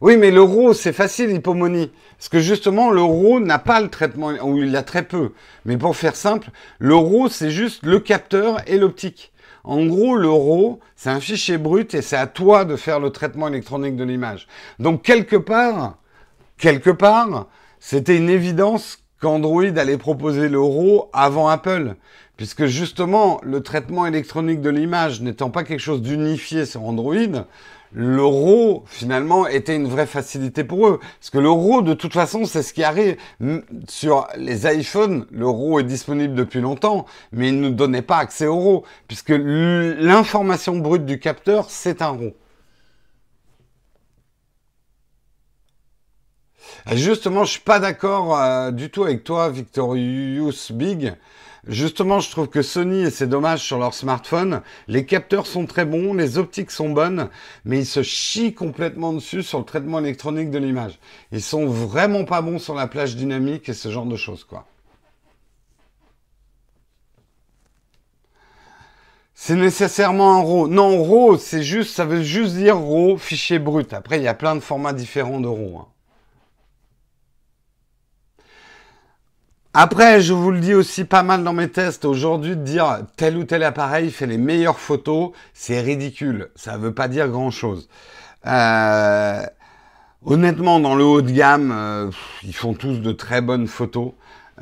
Speaker 1: Oui, mais le RAW, c'est facile, hypomonie. Parce que justement, le RAW n'a pas le traitement, ou il a très peu. Mais pour faire simple, le RAW, c'est juste le capteur et l'optique. En gros, le RAW, c'est un fichier brut et c'est à toi de faire le traitement électronique de l'image. Donc, quelque part, quelque part, c'était une évidence qu'Android allait proposer le RAW avant Apple. Puisque justement, le traitement électronique de l'image n'étant pas quelque chose d'unifié sur Android, le RAW, finalement, était une vraie facilité pour eux. Parce que le RAW, de toute façon, c'est ce qui arrive. Sur les iPhones, le RAW est disponible depuis longtemps, mais il ne donnait pas accès au RAW, puisque l'information brute du capteur, c'est un RAW. Justement, je suis pas d'accord euh, du tout avec toi, Victorious Big. Justement, je trouve que Sony, et c'est dommage sur leur smartphone, les capteurs sont très bons, les optiques sont bonnes, mais ils se chient complètement dessus sur le traitement électronique de l'image. Ils sont vraiment pas bons sur la plage dynamique et ce genre de choses, quoi. C'est nécessairement un RAW. Non, RAW, c'est juste, ça veut juste dire RAW, fichier brut. Après, il y a plein de formats différents de RAW. Hein. Après, je vous le dis aussi pas mal dans mes tests, aujourd'hui, de dire tel ou tel appareil fait les meilleures photos, c'est ridicule. Ça ne veut pas dire grand-chose. Euh, honnêtement, dans le haut de gamme, euh, ils font tous de très bonnes photos.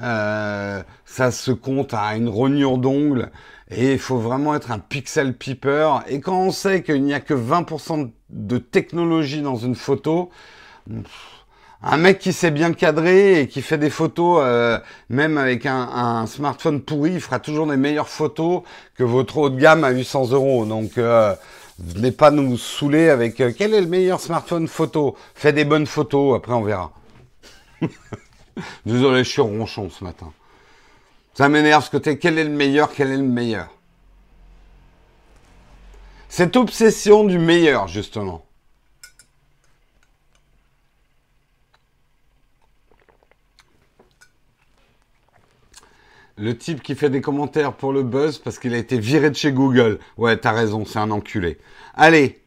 Speaker 1: Euh, ça se compte à une rognure d'ongle et il faut vraiment être un pixel peeper. Et quand on sait qu'il n'y a que 20% de technologie dans une photo, un mec qui sait bien cadrer et qui fait des photos, euh, même avec un, smartphone pourri, il fera toujours des meilleures photos que votre haut de gamme à 800 euros. Donc, euh, venez pas nous saouler avec euh, quel est le meilleur smartphone photo? Fais des bonnes photos, après on verra. Désolé, je suis ronchon ce matin. Ça m'énerve ce côté. Quel est le meilleur Quel est le meilleur? Cette obsession du meilleur, justement. Le type qui fait des commentaires pour le buzz parce qu'il a été viré de chez Google. Ouais, t'as raison, c'est un enculé. Allez,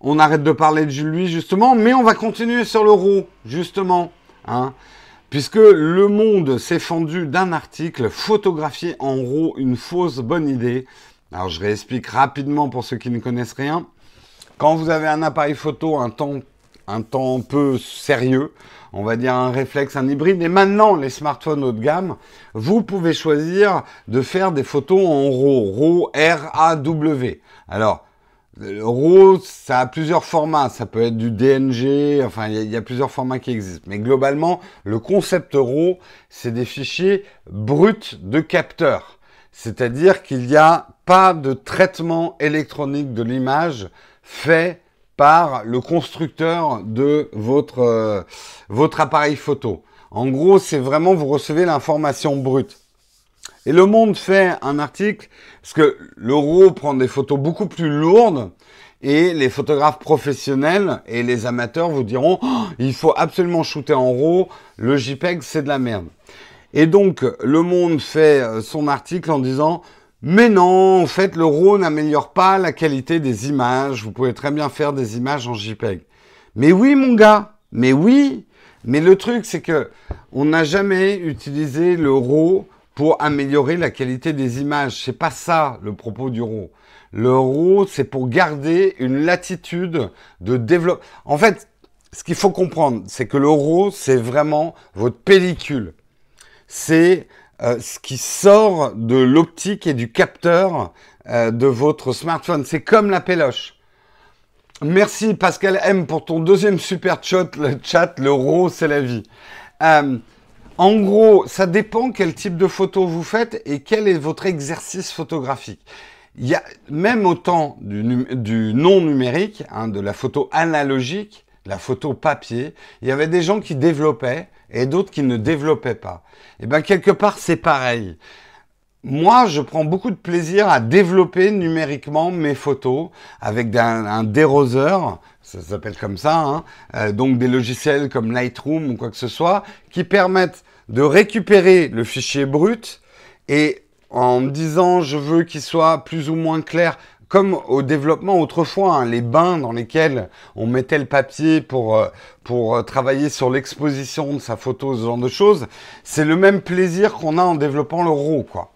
Speaker 1: on arrête de parler de lui justement, mais on va continuer sur l'euro, justement. Hein, puisque Le Monde s'est fendu d'un article photographié en RAW, une fausse bonne idée. Alors je réexplique rapidement pour ceux qui ne connaissent rien. Quand vous avez un appareil photo, un temps, un temps peu sérieux, on va dire un réflexe, un hybride. Et maintenant, les smartphones haut de gamme, vous pouvez choisir de faire des photos en RAW, RAW, R-A-W. Alors, RAW, ça a plusieurs formats. Ça peut être du DNG, enfin, il y, a plusieurs formats qui existent. Mais globalement, le concept RAW, c'est des fichiers bruts de capteurs. C'est-à-dire qu'il n'y a pas de traitement électronique de l'image fait par le constructeur de votre, euh, votre appareil photo. En gros, c'est vraiment vous recevez l'information brute. Et Le Monde fait un article, parce que le RAW prend des photos beaucoup plus lourdes, et les photographes professionnels et les amateurs vous diront oh, il faut absolument shooter en RAW, le JPEG c'est de la merde. Et donc Le Monde fait euh, son article en disant mais non, en fait, le RAW n'améliore pas la qualité des images. Vous pouvez très bien faire des images en JPEG. Mais oui, mon gars, mais oui. Mais le truc, c'est que on n'a jamais utilisé le RAW pour améliorer la qualité des images. C'est pas ça le propos du RAW. Le RAW, c'est pour garder une latitude de développement. En fait, ce qu'il faut comprendre, c'est que le RAW, c'est vraiment votre pellicule. C'est euh, ce qui sort de l'optique et du capteur euh, de votre smartphone. C'est comme la péloche. Merci Pascal M pour ton deuxième super chat. Le chat, le RAW, c'est la vie. Euh, en gros, ça dépend quel type de photo vous faites et quel est votre exercice photographique. Il y a même autant du, du non numérique, hein, de la photo analogique, la photo papier, il y avait des gens qui développaient et d'autres qui ne développaient pas. Et eh bien quelque part c'est pareil. Moi, je prends beaucoup de plaisir à développer numériquement mes photos avec un, déroseur, ça s'appelle comme ça, hein, euh, donc des logiciels comme Lightroom ou quoi que ce soit, qui permettent de récupérer le fichier brut et en me disant je veux qu'il soit plus ou moins clair, comme au développement autrefois, hein, les bains dans lesquels on mettait le papier pour, euh, pour euh, travailler sur l'exposition de sa photo, ce genre de choses, c'est le même plaisir qu'on a en développant le RAW, quoi.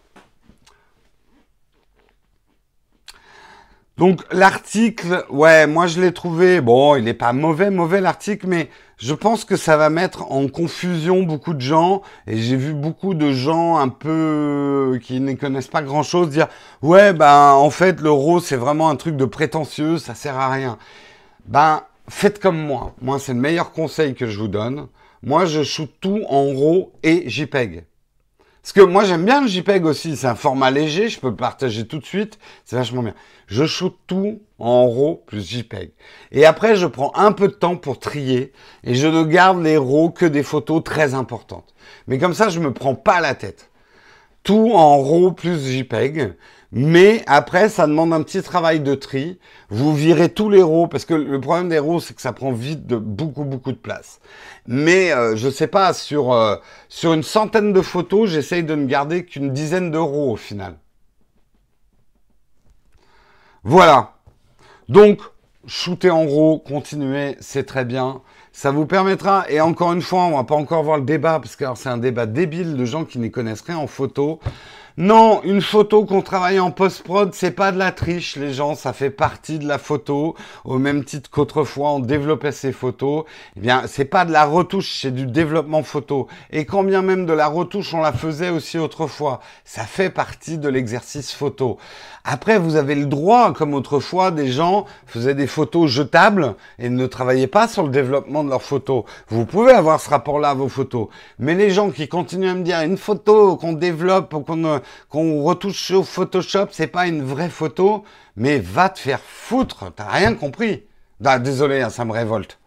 Speaker 1: Donc l'article, ouais, moi je l'ai trouvé, bon, il n'est pas mauvais, mauvais l'article, mais je pense que ça va mettre en confusion beaucoup de gens, et j'ai vu beaucoup de gens un peu qui ne connaissent pas grand-chose dire, ouais, ben en fait le RAW c'est vraiment un truc de prétentieux, ça sert à rien. Ben faites comme moi, moi c'est le meilleur conseil que je vous donne. Moi je shoot tout en RAW et JPEG. Parce que moi j'aime bien le JPEG aussi, c'est un format léger, je peux partager tout de suite, c'est vachement bien. Je shoot tout en RAW plus JPEG. Et après je prends un peu de temps pour trier et je ne garde les RAW que des photos très importantes. Mais comme ça je me prends pas la tête. Tout en RAW plus JPEG. Mais après, ça demande un petit travail de tri. Vous virez tous les RAW, parce que le problème des RAW, c'est que ça prend vite de beaucoup, beaucoup de place. Mais euh, je sais pas, sur, euh, sur une centaine de photos, j'essaye de ne garder qu'une dizaine d'euros au final. Voilà. Donc, shooter en RAW, continuer, c'est très bien. Ça vous permettra, et encore une fois, on va pas encore voir le débat, parce que c'est un débat débile de gens qui n'y connaissent rien en photo. Non, une photo qu'on travaille en post-prod, c'est pas de la triche, les gens, ça fait partie de la photo, au même titre qu'autrefois on développait ces photos. Eh bien, c'est pas de la retouche, c'est du développement photo. Et quand bien même de la retouche, on la faisait aussi autrefois. Ça fait partie de l'exercice photo. Après, vous avez le droit, comme autrefois, des gens faisaient des photos jetables et ne travaillaient pas sur le développement de leurs photos. Vous pouvez avoir ce rapport-là à vos photos. Mais les gens qui continuent à me dire une photo qu'on développe qu'on qu'on retouche au Photoshop, c'est pas une vraie photo, mais va te faire foutre, t'as rien compris. Ah, désolé, hein, ça me révolte.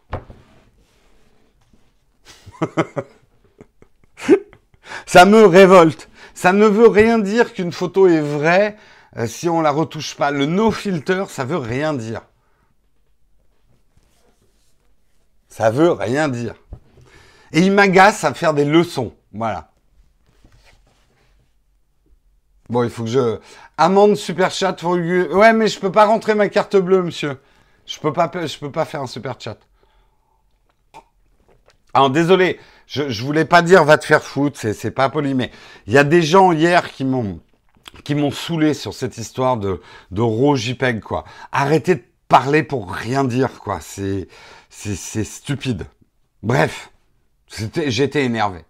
Speaker 1: ça me révolte. Ça ne veut rien dire qu'une photo est vraie euh, si on la retouche pas. Le no filter, ça veut rien dire. Ça veut rien dire. Et il m'agace à faire des leçons. Voilà. Bon, il faut que je... Amende super chat pour Ouais, mais je peux pas rentrer ma carte bleue, monsieur. Je peux pas, je peux pas faire un super chat. Alors, désolé, je, je voulais pas dire va te faire foutre, c'est, pas poli, mais il y a des gens hier qui m'ont, qui m'ont saoulé sur cette histoire de, de raw quoi. Arrêtez de parler pour rien dire, quoi. C'est, c'est, stupide. Bref. J'étais énervé.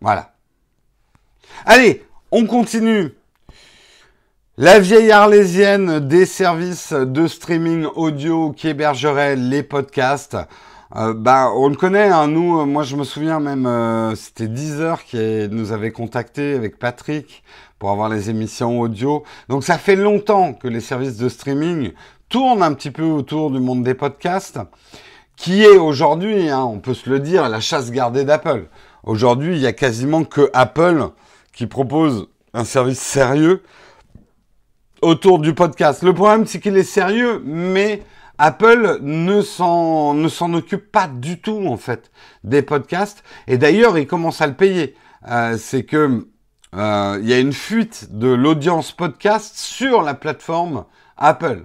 Speaker 1: Voilà. Allez, on continue. La vieille arlésienne des services de streaming audio qui hébergerait les podcasts. Euh, bah, on le connaît, hein, nous, euh, moi je me souviens même, euh, c'était Deezer qui nous avait contacté avec Patrick pour avoir les émissions audio. Donc ça fait longtemps que les services de streaming tournent un petit peu autour du monde des podcasts, qui est aujourd'hui, hein, on peut se le dire, la chasse gardée d'Apple. Aujourd'hui, il y a quasiment que Apple qui propose un service sérieux autour du podcast. Le problème, c'est qu'il est sérieux, mais Apple ne s'en, ne s'en occupe pas du tout, en fait, des podcasts. Et d'ailleurs, il commence à le payer. Euh, c'est que euh, il y a une fuite de l'audience podcast sur la plateforme Apple.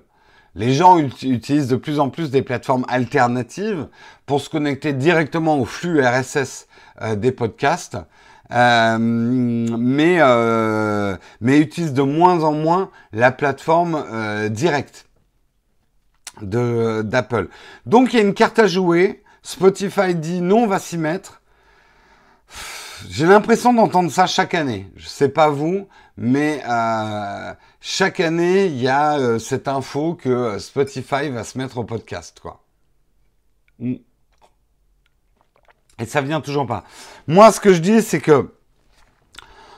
Speaker 1: Les gens utilisent de plus en plus des plateformes alternatives pour se connecter directement au flux RSS euh, des podcasts. Euh, mais, euh, mais utilise de moins en moins la plateforme euh, directe d'Apple. Donc il y a une carte à jouer Spotify dit non, on va s'y mettre. J'ai l'impression d'entendre ça chaque année. Je sais pas vous, mais euh, chaque année, il y a euh, cette info que Spotify va se mettre au podcast, quoi. Mm. Et ça vient toujours pas. Moi, ce que je dis, c'est que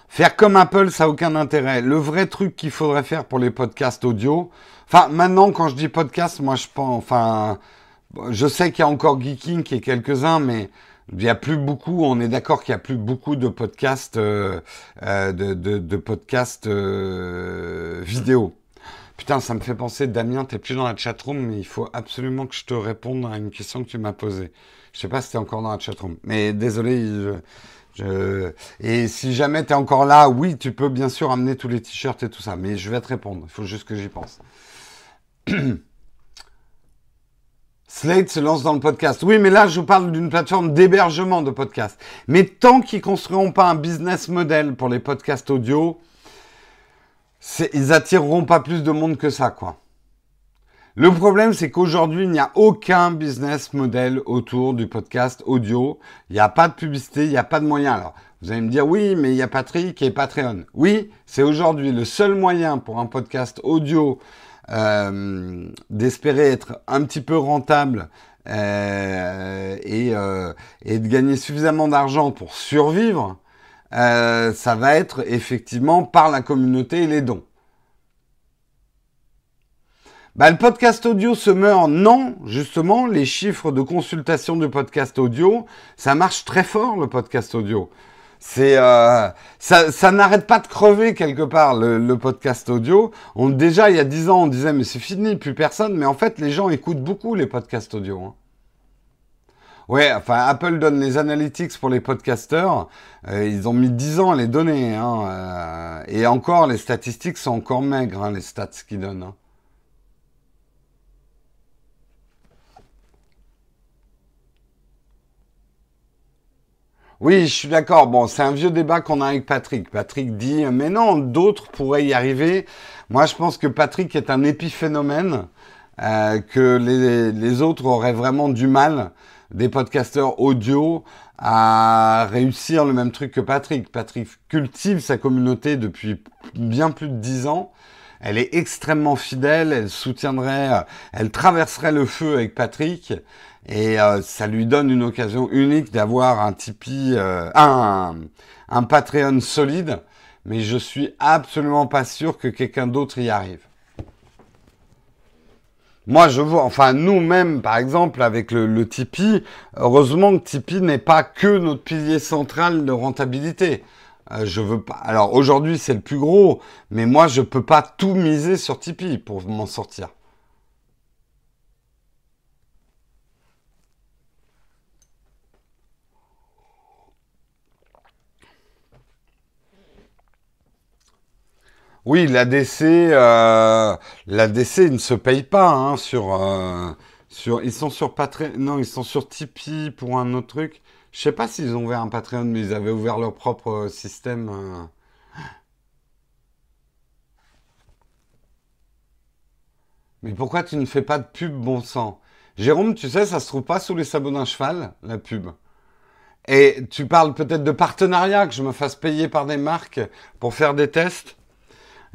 Speaker 1: faire comme Apple, ça n'a aucun intérêt. Le vrai truc qu'il faudrait faire pour les podcasts audio, enfin, maintenant, quand je dis podcast, moi, je pense, enfin, je sais qu'il y a encore Geeking qui est quelques-uns, mais il n'y a plus beaucoup, on est d'accord qu'il n'y a plus beaucoup de podcasts, euh, euh, de, podcasts euh, vidéo. Putain, ça me fait penser, Damien, t'es plus dans la chatroom, mais il faut absolument que je te réponde à une question que tu m'as posée. Je sais pas si t'es encore dans la chatroom, mais désolé. Je, Et si jamais t'es encore là, oui, tu peux bien sûr amener tous les t-shirts et tout ça, mais je vais te répondre. Il faut juste que j'y pense. Slate se lance dans le podcast. Oui, mais là, je vous parle d'une plateforme d'hébergement de podcasts. Mais tant qu'ils construiront pas un business model pour les podcasts audio, ils attireront pas plus de monde que ça, quoi. Le problème, c'est qu'aujourd'hui, il n'y a aucun business model autour du podcast audio. Il n'y a pas de publicité, il n'y a pas de moyen. Alors, vous allez me dire, oui, mais il y a Patrick et Patreon. Oui, c'est aujourd'hui le seul moyen pour un podcast audio euh, d'espérer être un petit peu rentable euh, euh, et, de gagner suffisamment d'argent pour survivre, ça va être effectivement par la communauté et les dons. Bah, le podcast audio se meurt. Non, justement, les chiffres de consultation du podcast audio, ça marche très fort, le podcast audio. C'est euh, ça, n'arrête pas de crever quelque part le, podcast audio. On déjà il y a dix ans on disait mais c'est fini plus personne mais en fait les gens écoutent beaucoup les podcasts audio. Hein. Ouais, enfin Apple donne les analytics pour les podcasters. Euh, ils ont mis 10 ans à les donner. Hein, euh, et encore les statistiques sont encore maigres hein, les stats qu'ils donnent. Hein. Oui, je suis d'accord. Bon, c'est un vieux débat qu'on a avec Patrick. Patrick dit, mais non, d'autres pourraient y arriver. Moi, je pense que Patrick est un épiphénomène, euh, que les, les, autres auraient vraiment du mal, des podcasteurs audio, à réussir le même truc que Patrick. Patrick cultive sa communauté depuis bien plus de dix ans. Elle est extrêmement fidèle, elle soutiendrait, elle traverserait le feu avec Patrick. Et euh, ça lui donne une occasion unique d'avoir un Tipeee, euh, un, un Patreon solide. Mais je suis absolument pas sûr que quelqu'un d'autre y arrive. Moi, je vois, enfin, nous-mêmes, par exemple, avec le, Tipeee, heureusement que Tipeee n'est pas que notre pilier central de rentabilité. Euh, je veux pas. Alors aujourd'hui, c'est le plus gros, mais moi, je peux pas tout miser sur Tipeee pour m'en sortir. Oui, l'ADC, euh, l'ADC, ils ne se paye pas hein, sur, euh, sur. Ils sont sur Patreon. Non, ils sont sur Tipeee pour un autre truc. Je sais pas s'ils ont ouvert un Patreon, mais ils avaient ouvert leur propre euh, système. Mais pourquoi tu ne fais pas de pub, bon sang? Jérôme, tu sais, ça se trouve pas sous les sabots d'un cheval, la pub. Et tu parles peut-être de partenariat, que je me fasse payer par des marques pour faire des tests?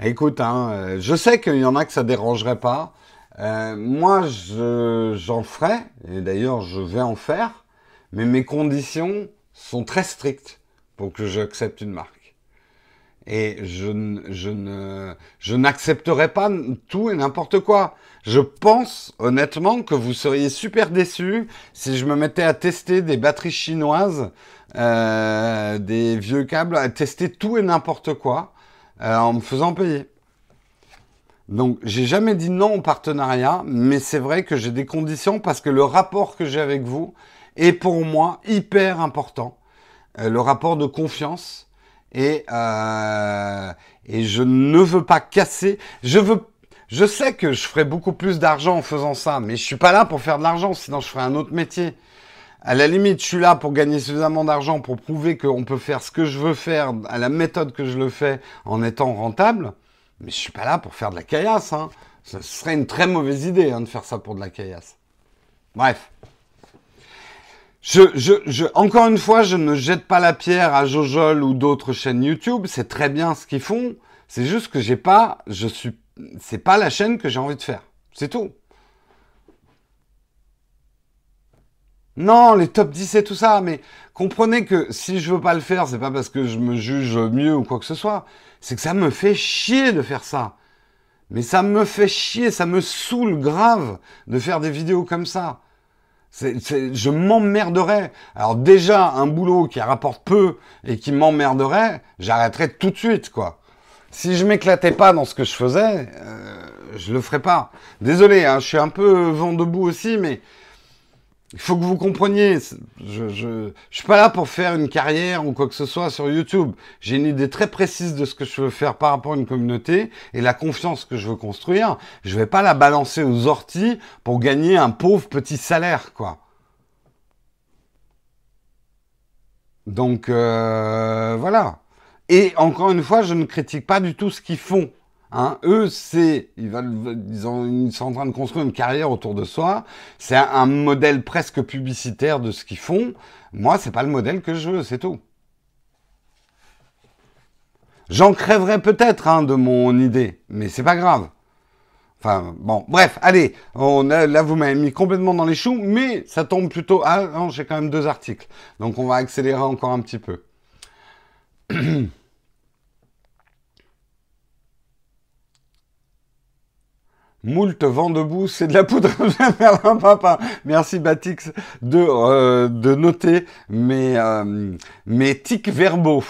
Speaker 1: Écoute, hein, euh, je sais qu'il y en a que ça dérangerait pas. Euh, moi, j'en ferai, et d'ailleurs, je vais en faire, mais mes conditions sont très strictes pour que j'accepte une marque. Et je, je, je n'accepterai pas tout et n'importe quoi. Je pense honnêtement que vous seriez super déçus si je me mettais à tester des batteries chinoises, euh, des vieux câbles, à tester tout et n'importe quoi. Euh, en me faisant payer. Donc, j'ai jamais dit non au partenariat, mais c'est vrai que j'ai des conditions parce que le rapport que j'ai avec vous est pour moi hyper important. Euh, le rapport de confiance. Et, euh, et je ne veux pas casser. Je veux, je sais que je ferai beaucoup plus d'argent en faisant ça, mais je suis pas là pour faire de l'argent, sinon je ferai un autre métier. À la limite, je suis là pour gagner suffisamment d'argent pour prouver qu'on peut faire ce que je veux faire à la méthode que je le fais en étant rentable. Mais je suis pas là pour faire de la caillasse. Hein. Ce serait une très mauvaise idée hein, de faire ça pour de la caillasse. Bref. Je, je, encore une fois, je ne jette pas la pierre à Jojol ou d'autres chaînes YouTube. C'est très bien ce qu'ils font. C'est juste que j'ai pas, je suis, c'est pas la chaîne que j'ai envie de faire. C'est tout. Non, les top 10 et tout ça, mais comprenez que si je veux pas le faire, c'est pas parce que je me juge mieux ou quoi que ce soit. C'est que ça me fait chier de faire ça. Mais ça me fait chier, ça me saoule grave de faire des vidéos comme ça. je m'emmerderais. Alors déjà, un boulot qui rapporte peu et qui m'emmerderait, j'arrêterais tout de suite, quoi. Si je m'éclatais pas dans ce que je faisais, euh, je le ferais pas. Désolé, hein, je suis un peu vent debout aussi, mais il faut que vous compreniez, je, je, je suis pas là pour faire une carrière ou quoi que ce soit sur YouTube. J'ai une idée très précise de ce que je veux faire par rapport à une communauté et la confiance que je veux construire. Je vais pas la balancer aux orties pour gagner un pauvre petit salaire, quoi. Donc euh, voilà. Et encore une fois, je ne critique pas du tout ce qu'ils font. Hein, eux, c'est, ils, sont en train de construire une carrière autour de soi. C'est un, modèle presque publicitaire de ce qu'ils font. Moi, c'est pas le modèle que je veux, c'est tout. J'en crèverais peut-être hein, de mon idée, mais c'est pas grave. Enfin, bon, bref, allez, on a, là vous m'avez mis complètement dans les choux, mais ça tombe plutôt. Ah non, j'ai quand même deux articles, donc on va accélérer encore un petit peu. Moult vent debout, c'est de la poudre vers un papa. Merci Batix de, euh, de noter mes, euh, mes tics verbaux.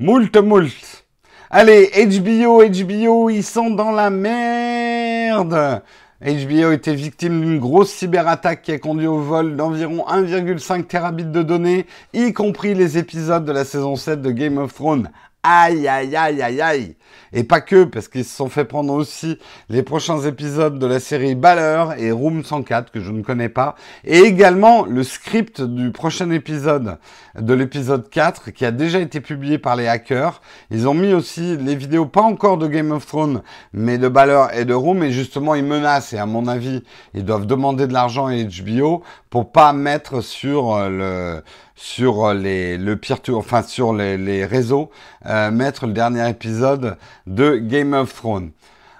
Speaker 1: Moult, moult. Allez, HBO, HBO, ils sont dans la merde. HBO était victime d'une grosse cyberattaque qui a conduit au vol d'environ 1,5 terabits de données, y compris les épisodes de la saison 7 de Game of Thrones. Aïe, aïe, aïe, aïe, aïe. Et pas que, parce qu'ils se sont fait prendre aussi les prochains épisodes de la série Baller et Room 104, que je ne connais pas. Et également le script du prochain épisode, de l'épisode 4, qui a déjà été publié par les hackers. Ils ont mis aussi les vidéos, pas encore de Game of Thrones, mais de Baller et de Room. Et justement, ils menacent, et à mon avis, ils doivent demander de l'argent à HBO pour pas mettre sur le sur euh, les, le peer enfin sur les, les réseaux, euh, mettre le dernier épisode de Game of Thrones.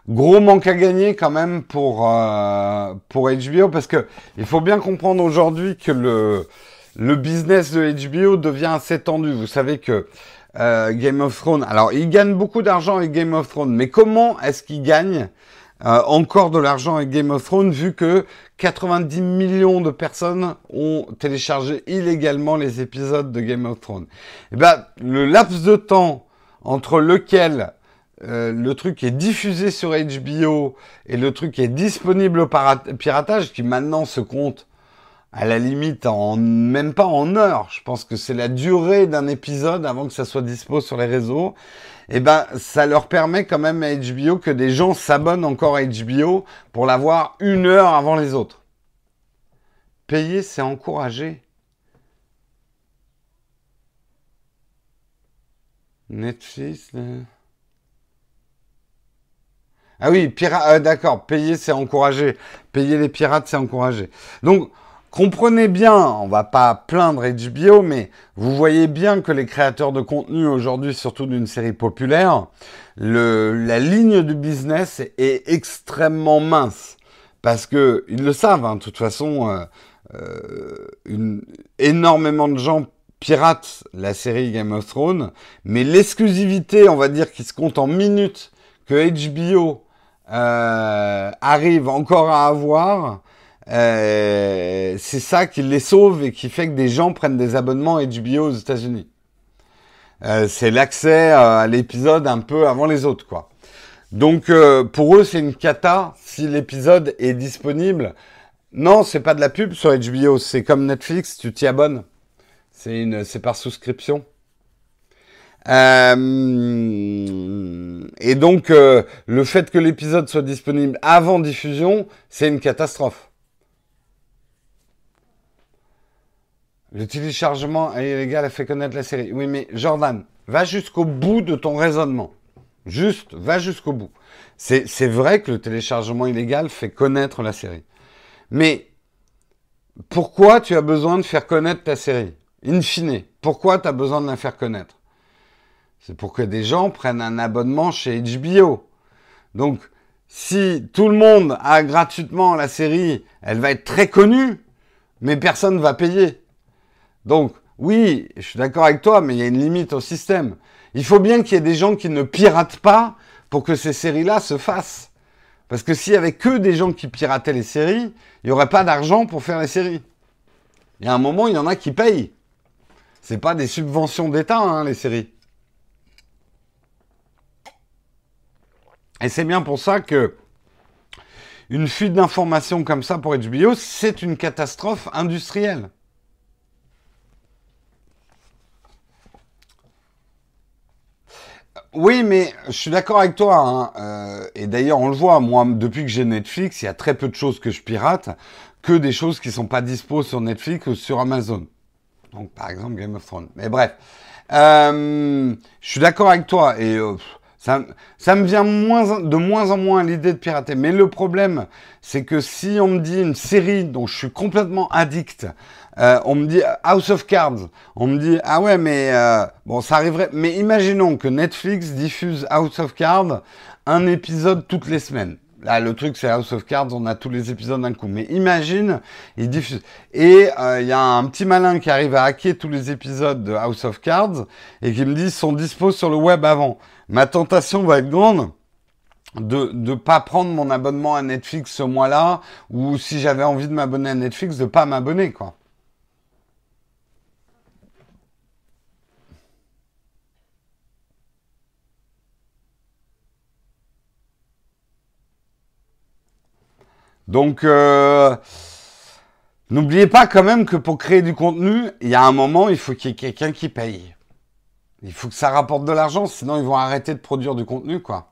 Speaker 1: Gros manque à gagner quand même pour euh, pour HBO parce que il faut bien comprendre aujourd'hui que le le business de HBO devient assez tendu. Vous savez que euh, Game of Thrones, alors il gagne beaucoup d'argent avec Game of Thrones, mais comment est-ce qu'il gagne euh, encore de l'argent avec Game of Thrones vu que 90 millions de personnes ont téléchargé illégalement les épisodes de Game of Thrones? Et eh ben, le laps de temps entre lequel euh, le truc est diffusé sur HBO et le truc est disponible au piratage, qui maintenant se compte à la limite en même pas en heures. Je pense que c'est la durée d'un épisode avant que ça soit dispo sur les réseaux eh ben, ça leur permet quand même à HBO que des gens s'abonnent encore à HBO pour l'avoir une heure avant les autres. Payer, c'est encourager. Netflix. Ah oui, pirate, euh, d'accord. Payer, c'est encourager. Payer les pirates, c'est encourager. Donc, Comprenez bien, on va pas plaindre HBO, mais vous voyez bien que les créateurs de contenu aujourd'hui, surtout d'une série populaire, la ligne du business est extrêmement mince. Parce que ils le savent, hein, de toute façon, euh, euh, énormément de gens piratent la série Game of Thrones, mais l'exclusivité, on va dire, qui se compte en minutes que HBO euh, arrive encore à avoir, euh, c'est ça qui les sauve et qui fait que des gens prennent des abonnements HBO aux États-Unis. Euh, c'est l'accès à l'épisode un peu avant les autres, quoi. Donc euh, pour eux, c'est une cata si l'épisode est disponible. Non, c'est pas de la pub sur HBO, c'est comme Netflix, tu t'y abonnes. C'est une, c'est par souscription. Euh, et donc, le fait que l'épisode soit disponible avant diffusion, c'est une catastrophe. Le téléchargement illégal a fait connaître la série. Oui, mais Jordan, va jusqu'au bout de ton raisonnement. Juste, va jusqu'au bout. C'est vrai que le téléchargement illégal fait connaître la série. Mais pourquoi tu as besoin de faire connaître ta série? In fine, pourquoi tu as besoin de la faire connaître? C'est pour que des gens prennent un abonnement chez HBO. Donc, si tout le monde a gratuitement la série, elle va être très connue, mais personne ne va payer. Donc, oui, je suis d'accord avec toi, mais il y a une limite au système. Il faut bien qu'il y ait des gens qui ne piratent pas pour que ces séries-là se fassent. Parce que s'il y avait que des gens qui pirataient les séries, il n'y aurait pas d'argent pour faire les séries. Il y a un moment, il y en a qui payent. C'est pas des subventions d'État, hein, les séries. Et c'est bien pour ça que une fuite d'informations comme ça pour HBO, c'est une catastrophe industrielle. Oui, mais je suis d'accord avec toi. Hein. Euh, et d'ailleurs, on le voit, moi, depuis que j'ai Netflix, il y a très peu de choses que je pirate, que des choses qui sont pas dispo sur Netflix ou sur Amazon. Donc, par exemple, Game of Thrones. Mais bref, euh, je suis d'accord avec toi. Et euh, ça, ça me vient moins, de moins en moins l'idée de pirater. Mais le problème, c'est que si on me dit une série dont je suis complètement addict, euh, on me dit House of Cards. On me dit ah ouais mais euh, bon ça arriverait. Mais imaginons que Netflix diffuse House of Cards un épisode toutes les semaines. Là, le truc, c'est House of Cards, on a tous les épisodes d'un coup. Mais imagine, ils diffusent. Et euh, il y a un petit malin qui arrive à hacker tous les épisodes de House of Cards et qui me dit sont dispo sur le web avant. Ma tentation va être grande de ne pas prendre mon abonnement à Netflix ce mois-là, ou si j'avais envie de m'abonner à Netflix, de pas m'abonner, quoi. Donc, euh, n'oubliez pas quand même que pour créer du contenu, il y a un moment, il faut qu'il y ait quelqu'un qui paye. Il faut que ça rapporte de l'argent, sinon ils vont arrêter de produire du contenu, quoi.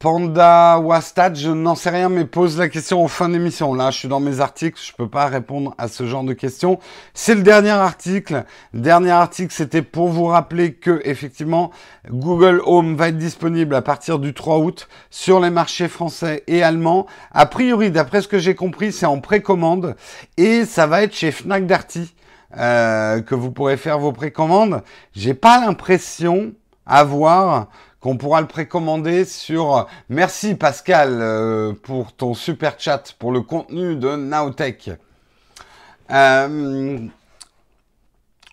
Speaker 1: Panda Wastad, je n'en sais rien, mais pose la question en fin d'émission. Là, je suis dans mes articles, je peux pas répondre à ce genre de questions. C'est le dernier article. dernier article, c'était pour vous rappeler que, effectivement, Google Home va être disponible à partir du 3 août sur les marchés français et allemands. A priori, d'après ce que j'ai compris, c'est en précommande et ça va être chez Fnac Darty. Euh, que vous pourrez faire vos précommandes. J'ai pas l'impression à voir qu'on pourra le précommander sur... Merci Pascal euh, pour ton super chat, pour le contenu de Nowtech. Euh,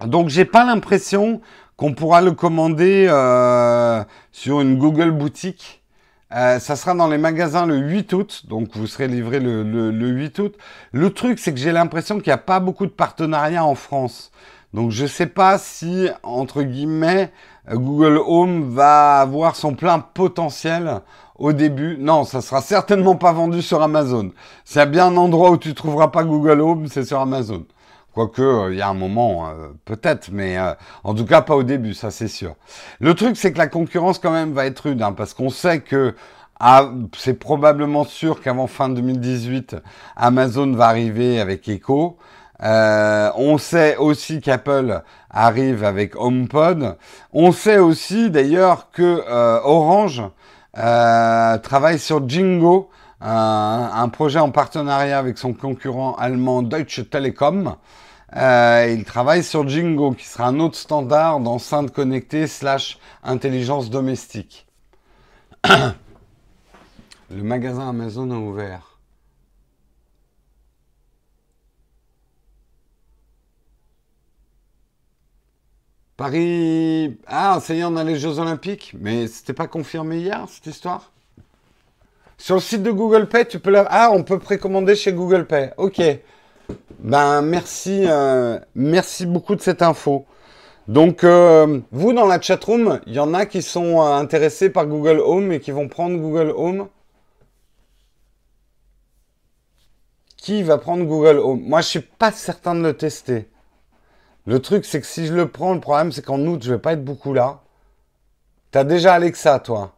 Speaker 1: donc j'ai pas l'impression qu'on pourra le commander euh, sur une Google boutique. ça sera dans les magasins le 8 août, donc vous serez livré le, le 8 août. Le truc, c'est que j'ai l'impression qu'il n'y a pas beaucoup de partenariats en France. Donc je ne sais pas si, entre guillemets, Google Home va avoir son plein potentiel au début. Non, ça sera certainement pas vendu sur Amazon. S'il y a bien un endroit où tu trouveras pas Google Home, c'est sur Amazon. Quoique, euh, il y a un moment, euh, peut-être, mais euh, en tout cas pas au début, ça c'est sûr. Le truc, c'est que la concurrence quand même va être rude, hein, parce qu'on sait que ah, c'est probablement sûr qu'avant fin 2018, Amazon va arriver avec Echo. Euh, on sait aussi qu'Apple arrive avec HomePod. On sait aussi d'ailleurs que euh, Orange euh, travaille sur Jingo, un projet en partenariat avec son concurrent allemand Deutsche Telekom. il travaille sur Jingo, qui sera un autre standard d'enceinte connectée slash intelligence domestique. Le magasin Amazon a ouvert. Paris. Ah, ça y est, on a les Jeux Olympiques. Mais c'était pas confirmé hier, cette histoire? Sur le site de Google Pay, tu peux la. Ah, on peut précommander chez Google Pay. Ok. Ben, merci. Euh, merci beaucoup de cette info. Donc, euh, vous, dans la chatroom, il y en a qui sont euh, intéressés par Google Home et qui vont prendre Google Home Qui va prendre Google Home? Moi, je suis pas certain de le tester. Le truc, c'est que si je le prends, le problème, c'est qu'en août, je vais pas être beaucoup là. T'as déjà Alexa, toi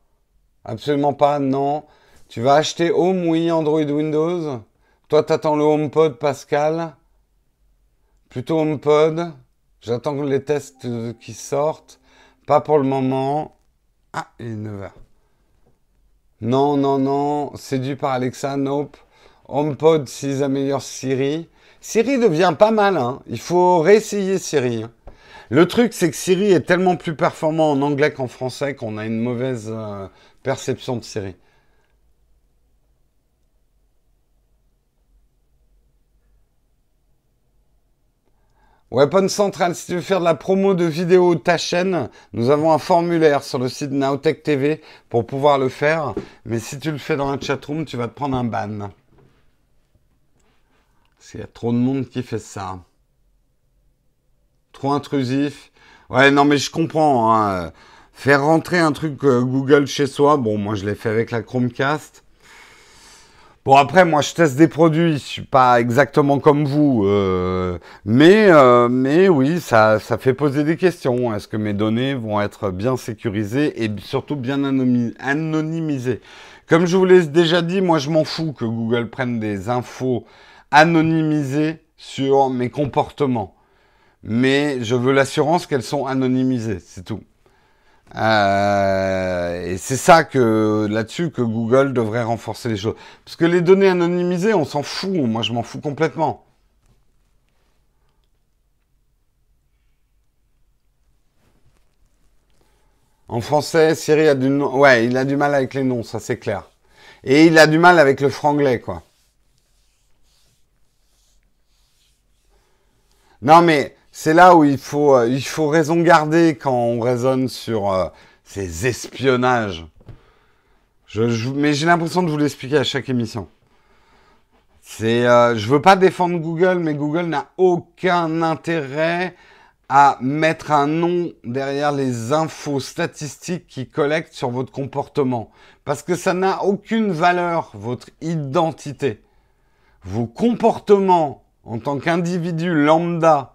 Speaker 1: Absolument pas, non. Tu vas acheter Home, oui, Android, Windows. Toi, t'attends le HomePod, Pascal. Plutôt HomePod. J'attends les tests qui sortent. Pas pour le moment. Ah, il est 9h. Non, non, non, séduit par Alexa, nope. HomePod, s'ils améliorent Siri. Siri devient pas mal, hein. Il faut réessayer Siri. Hein. Le truc, c'est que Siri est tellement plus performant en anglais qu'en français qu'on a une mauvaise euh, perception de Siri. Weapon Central, si tu veux faire de la promo de vidéo de ta chaîne, nous avons un formulaire sur le site Nowtech TV pour pouvoir le faire. Mais si tu le fais dans la chatroom, tu vas te prendre un ban. Parce y a trop de monde qui fait ça. Trop intrusif. Ouais, non, mais je comprends. Hein. Faire rentrer un truc euh, Google chez soi, bon, moi je l'ai fait avec la Chromecast. Bon après moi je teste des produits, je suis pas exactement comme vous, euh, mais euh, mais oui ça ça fait poser des questions. Est-ce que mes données vont être bien sécurisées et surtout bien anonymisées? Comme je vous l'ai déjà dit, moi je m'en fous que Google prenne des infos anonymisées sur mes comportements, mais je veux l'assurance qu'elles sont anonymisées, c'est tout. Euh, et c'est ça que là-dessus que Google devrait renforcer les choses. Parce que les données anonymisées, on s'en fout. Moi, je m'en fous complètement. En français, Siri a du ouais, il a du mal avec les noms, ça c'est clair. Et il a du mal avec le franglais, quoi. Non mais c'est là où il faut, euh, il faut raison garder quand on raisonne sur euh, ces espionnages. mais j'ai l'impression de vous l'expliquer à chaque émission. C'est, euh, je veux pas défendre Google, mais Google n'a aucun intérêt à mettre un nom derrière les infos statistiques qui collectent sur votre comportement. Parce que ça n'a aucune valeur, votre identité. Vos comportements en tant qu'individu lambda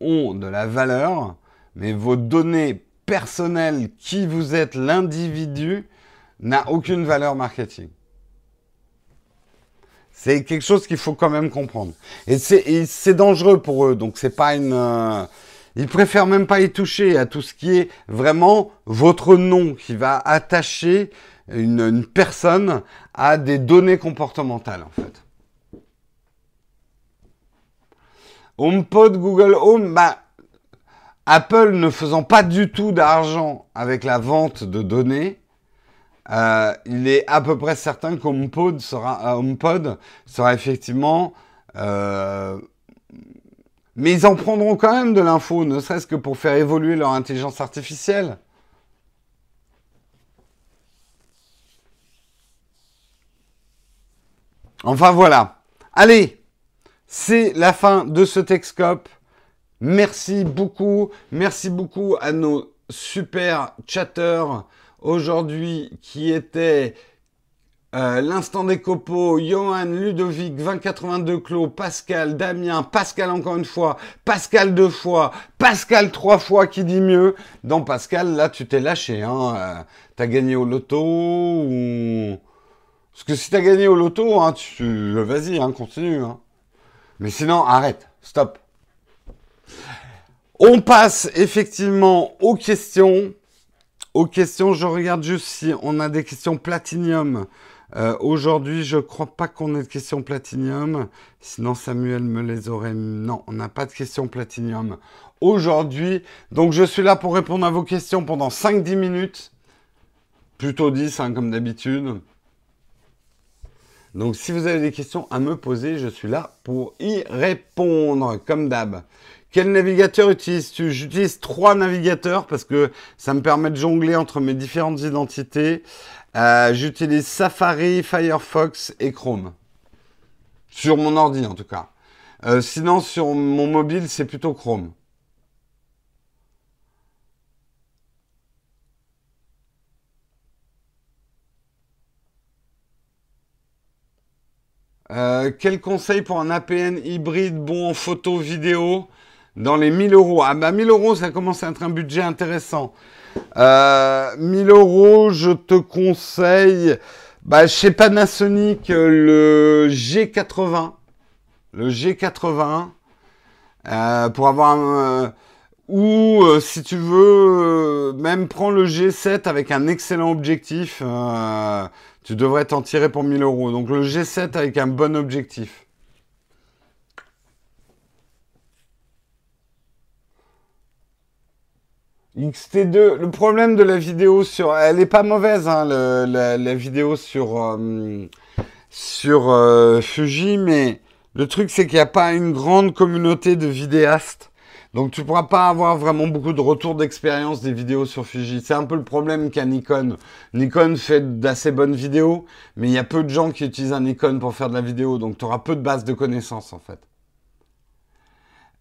Speaker 1: ont de la valeur, mais vos données personnelles, qui vous êtes, l'individu, n'a aucune valeur marketing. C'est quelque chose qu'il faut quand même comprendre. Et c'est dangereux pour eux. Donc c'est pas une. Euh, ils préfèrent même pas y toucher à tout ce qui est vraiment votre nom qui va attacher une, une personne à des données comportementales en fait. HomePod, Google Home, bah, Apple ne faisant pas du tout d'argent avec la vente de données, euh, il est à peu près certain qu'HomePod sera, euh, sera effectivement... Euh, mais ils en prendront quand même de l'info, ne serait-ce que pour faire évoluer leur intelligence artificielle. Enfin voilà. Allez, c'est la fin de ce Texcope. Merci beaucoup. Merci beaucoup à nos super chatteurs aujourd'hui qui étaient euh, l'instant des copeaux, Johan, Ludovic, 2082 Clos, Pascal, Damien, Pascal encore une fois, Pascal deux fois, Pascal trois fois qui dit mieux. Dans Pascal, là, tu t'es lâché. Hein. Euh, t'as gagné au loto ou... Parce que si t'as gagné au loto, hein, tu... vas-y, hein, continue. Hein. Mais sinon, arrête, stop. On passe effectivement aux questions. Aux questions, je regarde juste si on a des questions platinium. Euh, aujourd'hui, je crois pas qu'on ait de questions platinium. Sinon, Samuel me les aurait. Non, on n'a pas de questions platinium aujourd'hui. Donc, je suis là pour répondre à vos questions pendant 5-10 minutes. Plutôt 10, hein, comme d'habitude. Donc si vous avez des questions à me poser, je suis là pour y répondre, comme d'hab. Quel navigateur utilises-tu J'utilise trois navigateurs parce que ça me permet de jongler entre mes différentes identités. Euh, j'utilise Safari, Firefox et Chrome. Sur mon ordi en tout cas. Euh, sinon sur mon mobile c'est plutôt Chrome. Euh, quel conseil pour un APN hybride bon en photo, vidéo dans les 1000 euros? Ah bah 1000 euros, ça commence à être un budget intéressant. Euh, 1000 euros, je te conseille bah, chez Panasonic le G80. Le G80 euh, pour avoir ou euh, si tu veux, même prends le G7 avec un excellent objectif. Tu devrais t'en tirer pour 1000 euros. Donc le G7 avec un bon objectif. XT2, le problème de la vidéo sur... Elle est pas mauvaise, hein, la, vidéo sur, euh, sur euh, Fuji, mais le truc c'est qu'il n'y a pas une grande communauté de vidéastes. Donc tu pourras pas avoir vraiment beaucoup de retours d'expérience des vidéos sur Fuji. C'est un peu le problème qu'a Nikon. Nikon fait d'assez bonnes vidéos, mais il y a peu de gens qui utilisent un Nikon pour faire de la vidéo, donc tu auras peu de base de connaissances en fait.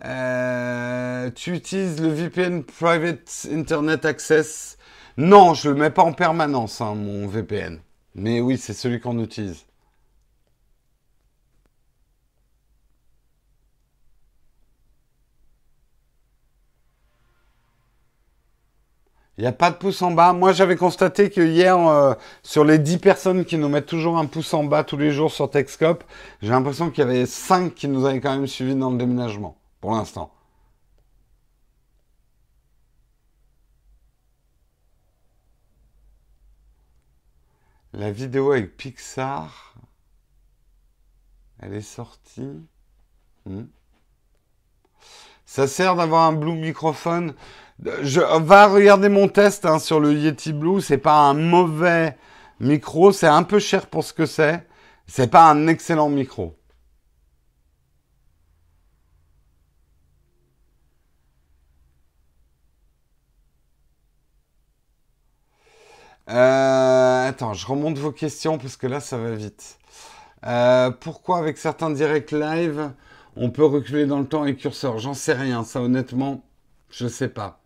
Speaker 1: Euh, tu utilises le VPN Private Internet Access? Non, je le mets pas en permanence, hein, mon VPN. Mais oui, c'est celui qu'on utilise. Il n'y a pas de pouce en bas. Moi, j'avais constaté que hier, euh, sur les 10 personnes qui nous mettent toujours un pouce en bas tous les jours sur Techscope, j'ai l'impression qu'il y avait 5 qui nous avaient quand même suivis dans le déménagement pour l'instant. La vidéo avec Pixar, elle est sortie. Hmm. Ça sert d'avoir un Blue microphone? Va regarder mon test hein, sur le Yeti Blue. C'est pas un mauvais micro. C'est un peu cher pour ce que c'est. C'est pas un excellent micro. Euh, attends, je remonte vos questions parce que là, ça va vite. Euh, pourquoi avec certains directs live, on peut reculer dans le temps avec curseur J'en sais rien, ça honnêtement, je sais pas.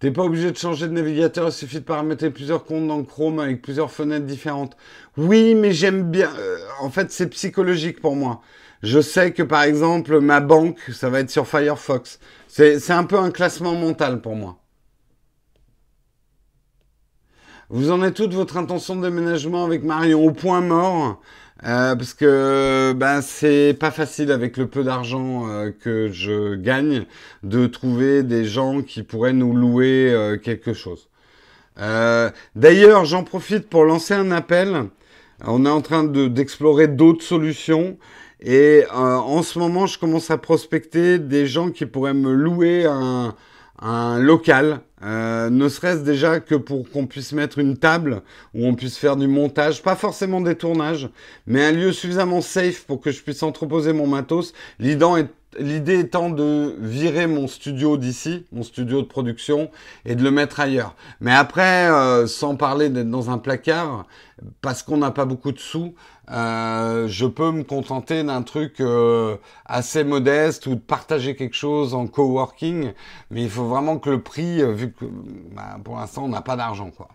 Speaker 1: T'es pas obligé de changer de navigateur, il suffit de paramétrer plusieurs comptes dans Chrome avec plusieurs fenêtres différentes. Oui, mais j'aime bien. Euh, en fait, c'est psychologique pour moi. Je sais que par exemple, ma banque, ça va être sur Firefox. C'est un peu un classement mental pour moi. Vous en êtes toute votre intention de déménagement avec Marion au point mort euh, parce que ben c'est pas facile avec le peu d'argent euh, que je gagne de trouver des gens qui pourraient nous louer euh, quelque chose. D'ailleurs, j'en profite pour lancer un appel. On est en train d'explorer d'autres solutions. Et en ce moment, je commence à prospecter des gens qui pourraient me louer un, un local euh, ne serait-ce déjà que pour qu'on puisse mettre une table où on puisse faire du montage, pas forcément des tournages, mais un lieu suffisamment safe pour que je puisse entreposer mon matos. L'idée étant de virer mon studio d'ici, mon studio de production, et de le mettre ailleurs. Mais après, euh, sans parler d'être dans un placard, parce qu'on n'a pas beaucoup de sous, euh, je peux me contenter d'un truc euh, assez modeste ou de partager quelque chose en coworking, mais il faut vraiment que le prix, euh, vu que bah, pour l'instant on n'a pas d'argent, quoi.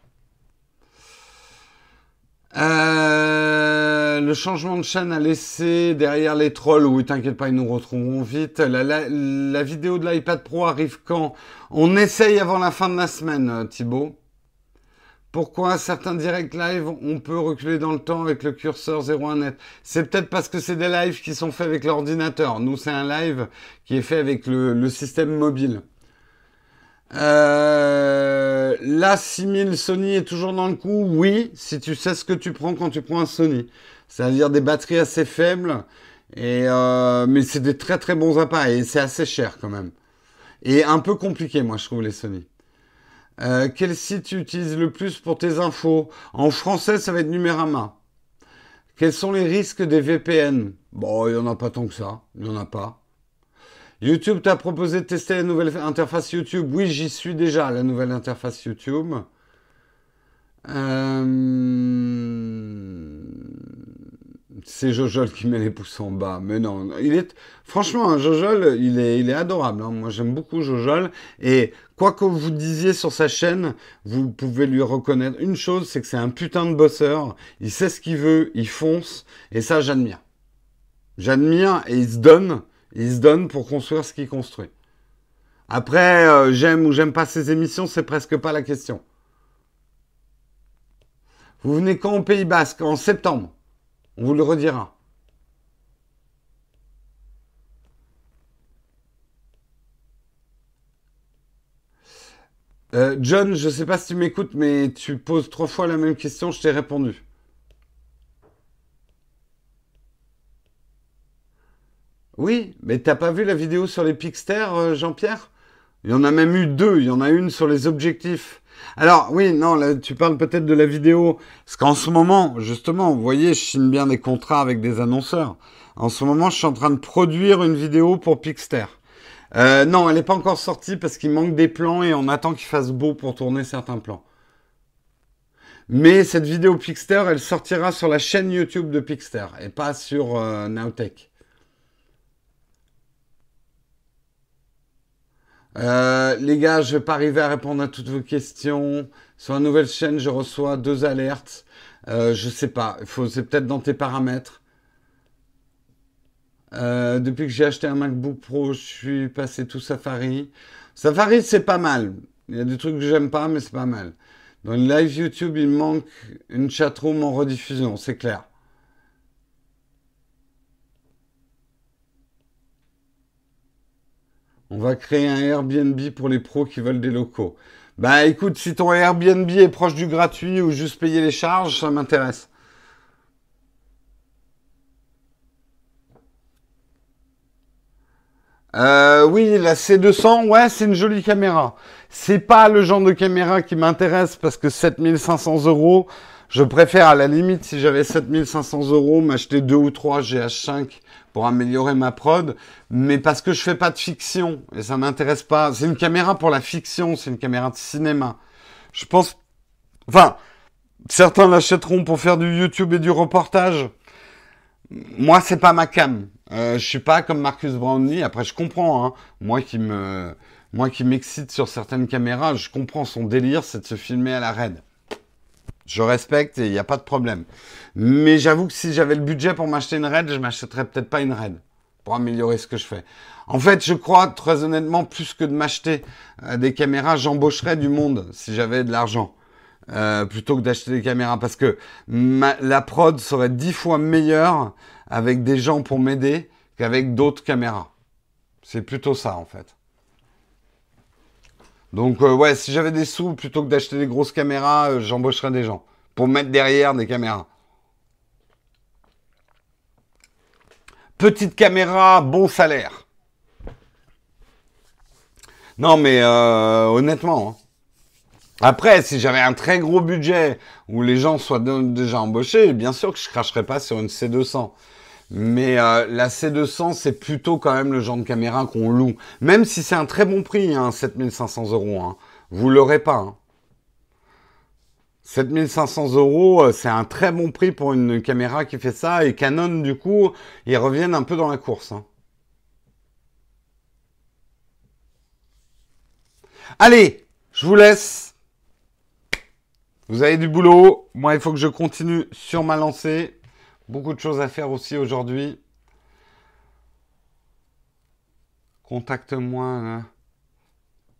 Speaker 1: le changement de chaîne a laissé derrière les trolls. Oui, t'inquiète pas, ils nous retrouveront vite. La, la vidéo de l'iPad Pro arrive quand? On essaye avant la fin de la semaine, Thibaut. Pourquoi certains directs live, on peut reculer dans le temps avec le curseur 01net C'est peut-être parce que c'est des lives qui sont faits avec l'ordinateur. Nous, c'est un live qui est fait avec le, système mobile. Euh, la 6000 Sony est toujours dans le coup Oui, si tu sais ce que tu prends quand tu prends un Sony. C'est-à-dire des batteries assez faibles, et euh, mais c'est des très très bons appareils, et c'est assez cher quand même. Et un peu compliqué, moi, je trouve, les Sony. Euh, quel site tu utilises le plus pour tes infos? En français, ça va être Numérama. Quels sont les risques des VPN Bon, il n'y en a pas tant que ça. Il n'y en a pas. YouTube t'a proposé de tester la nouvelle interface YouTube. Oui, j'y suis déjà, la nouvelle interface YouTube. Euh... C'est Jojol qui met les pouces en bas. Mais non, il est franchement, Jojol, il est, il est adorable. Hein. Moi, j'aime beaucoup Jojol. Et quoi que vous disiez sur sa chaîne, vous pouvez lui reconnaître une chose, c'est que c'est un putain de bosseur. Il sait ce qu'il veut, il fonce. Et ça, j'admire. J'admire et il se donne. Il se donne pour construire ce qu'il construit. Après, euh, j'aime ou j'aime pas ses émissions, c'est presque pas la question. Vous venez quand au Pays Basque? En septembre. On vous le redira. Euh, John, je sais pas si tu m'écoutes, mais tu poses trois fois la même question, je t'ai répondu. Oui, mais t'as pas vu la vidéo sur les Pixter, euh, Jean-Pierre? Il y en a même eu deux. Il y en a une sur les objectifs. Alors, oui, non, là, tu parles peut-être de la vidéo. Parce qu'en ce moment, justement, vous voyez, je signe bien des contrats avec des annonceurs. En ce moment, je suis en train de produire une vidéo pour Pixter. Euh, non, elle n'est pas encore sortie parce qu'il manque des plans et on attend qu'il fasse beau pour tourner certains plans. Mais cette vidéo Pixter, elle sortira sur la chaîne YouTube de Pixter et pas sur euh, Nowtech. Euh, les gars, je vais pas arriver à répondre à toutes vos questions. Sur la nouvelle chaîne, je reçois deux alertes. Je sais pas. c'est peut-être dans tes paramètres. Euh, depuis que j'ai acheté un MacBook Pro, je suis passé tout Safari. Safari, c'est pas mal. Il y a des trucs que j'aime pas, mais c'est pas mal. Dans le live YouTube, il manque une chatroom en rediffusion, c'est clair. On va créer un Airbnb pour les pros qui veulent des locaux. Bah écoute, si ton Airbnb est proche du gratuit ou juste payer les charges, ça m'intéresse. Euh, oui, la C200, ouais, c'est une jolie caméra. C'est pas le genre de caméra qui m'intéresse parce que 7500 euros, je préfère à la limite, si j'avais 7500 euros, m'acheter deux ou trois GH5 pour améliorer ma prod, mais parce que je fais pas de fiction et ça m'intéresse pas. C'est une caméra pour la fiction, c'est une caméra de cinéma. Je pense, enfin, certains l'achèteront pour faire du YouTube et du reportage. Moi, c'est pas ma cam. Euh, je suis pas comme Marcus Brownlee. Après, je comprends. Hein. Moi qui me, moi qui m'excite sur certaines caméras, je comprends son délire, c'est de se filmer à la raid. Je respecte et il n'y a pas de problème. Mais j'avoue que si j'avais le budget pour m'acheter une RAID, je m'achèterais peut-être pas une RAID pour améliorer ce que je fais. En fait, je crois très honnêtement, plus que de m'acheter euh, des caméras, j'embaucherais du monde si j'avais de l'argent. Euh, plutôt que d'acheter des caméras parce que la prod serait dix fois meilleure avec des gens pour m'aider qu'avec d'autres caméras. C'est plutôt ça en fait. Donc euh, ouais, si j'avais des sous, plutôt que d'acheter des grosses caméras, euh, j'embaucherais des gens pour mettre derrière des caméras. Petite caméra, bon salaire. Non mais euh, honnêtement. Hein. Après, si j'avais un très gros budget où les gens soient déjà embauchés, bien sûr que je cracherais pas sur une C200. Mais euh, la C200, c'est plutôt quand même le genre de caméra qu'on loue. Même si c'est un très bon prix, hein, 7500 euros. Hein. Vous l'aurez pas. Hein. 7500 euros, euh, c'est un très bon prix pour une caméra qui fait ça. Et Canon, du coup, ils reviennent un peu dans la course. Hein. Allez, je vous laisse. Vous avez du boulot. Moi, il faut que je continue sur ma lancée. Beaucoup de choses à faire aussi aujourd'hui. Contacte-moi. Hein.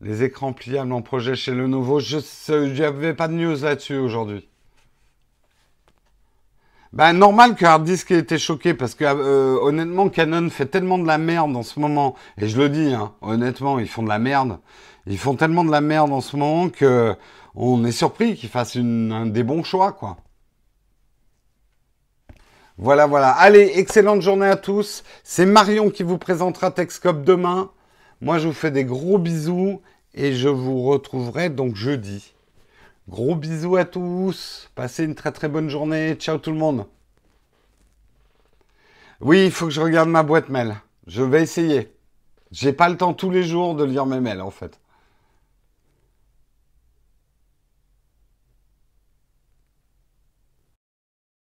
Speaker 1: Les écrans pliables en projet chez Lenovo. Je n'avais pas de news là-dessus aujourd'hui. Ben, normal que Hard Disk ait été choqué parce que euh, honnêtement Canon fait tellement de la merde en ce moment et je le dis hein, honnêtement ils font de la merde ils font tellement de la merde en ce moment que on est surpris qu'ils fassent un des bons choix quoi. Voilà, voilà. Allez, excellente journée à tous. C'est Marion qui vous présentera Texcop demain. Moi, je vous fais des gros bisous et je vous retrouverai donc jeudi. Gros bisous à tous. Passez une très très bonne journée. Ciao tout le monde. Oui, il faut que je regarde ma boîte mail. Je vais essayer. J'ai pas le temps tous les jours de lire mes mails en fait.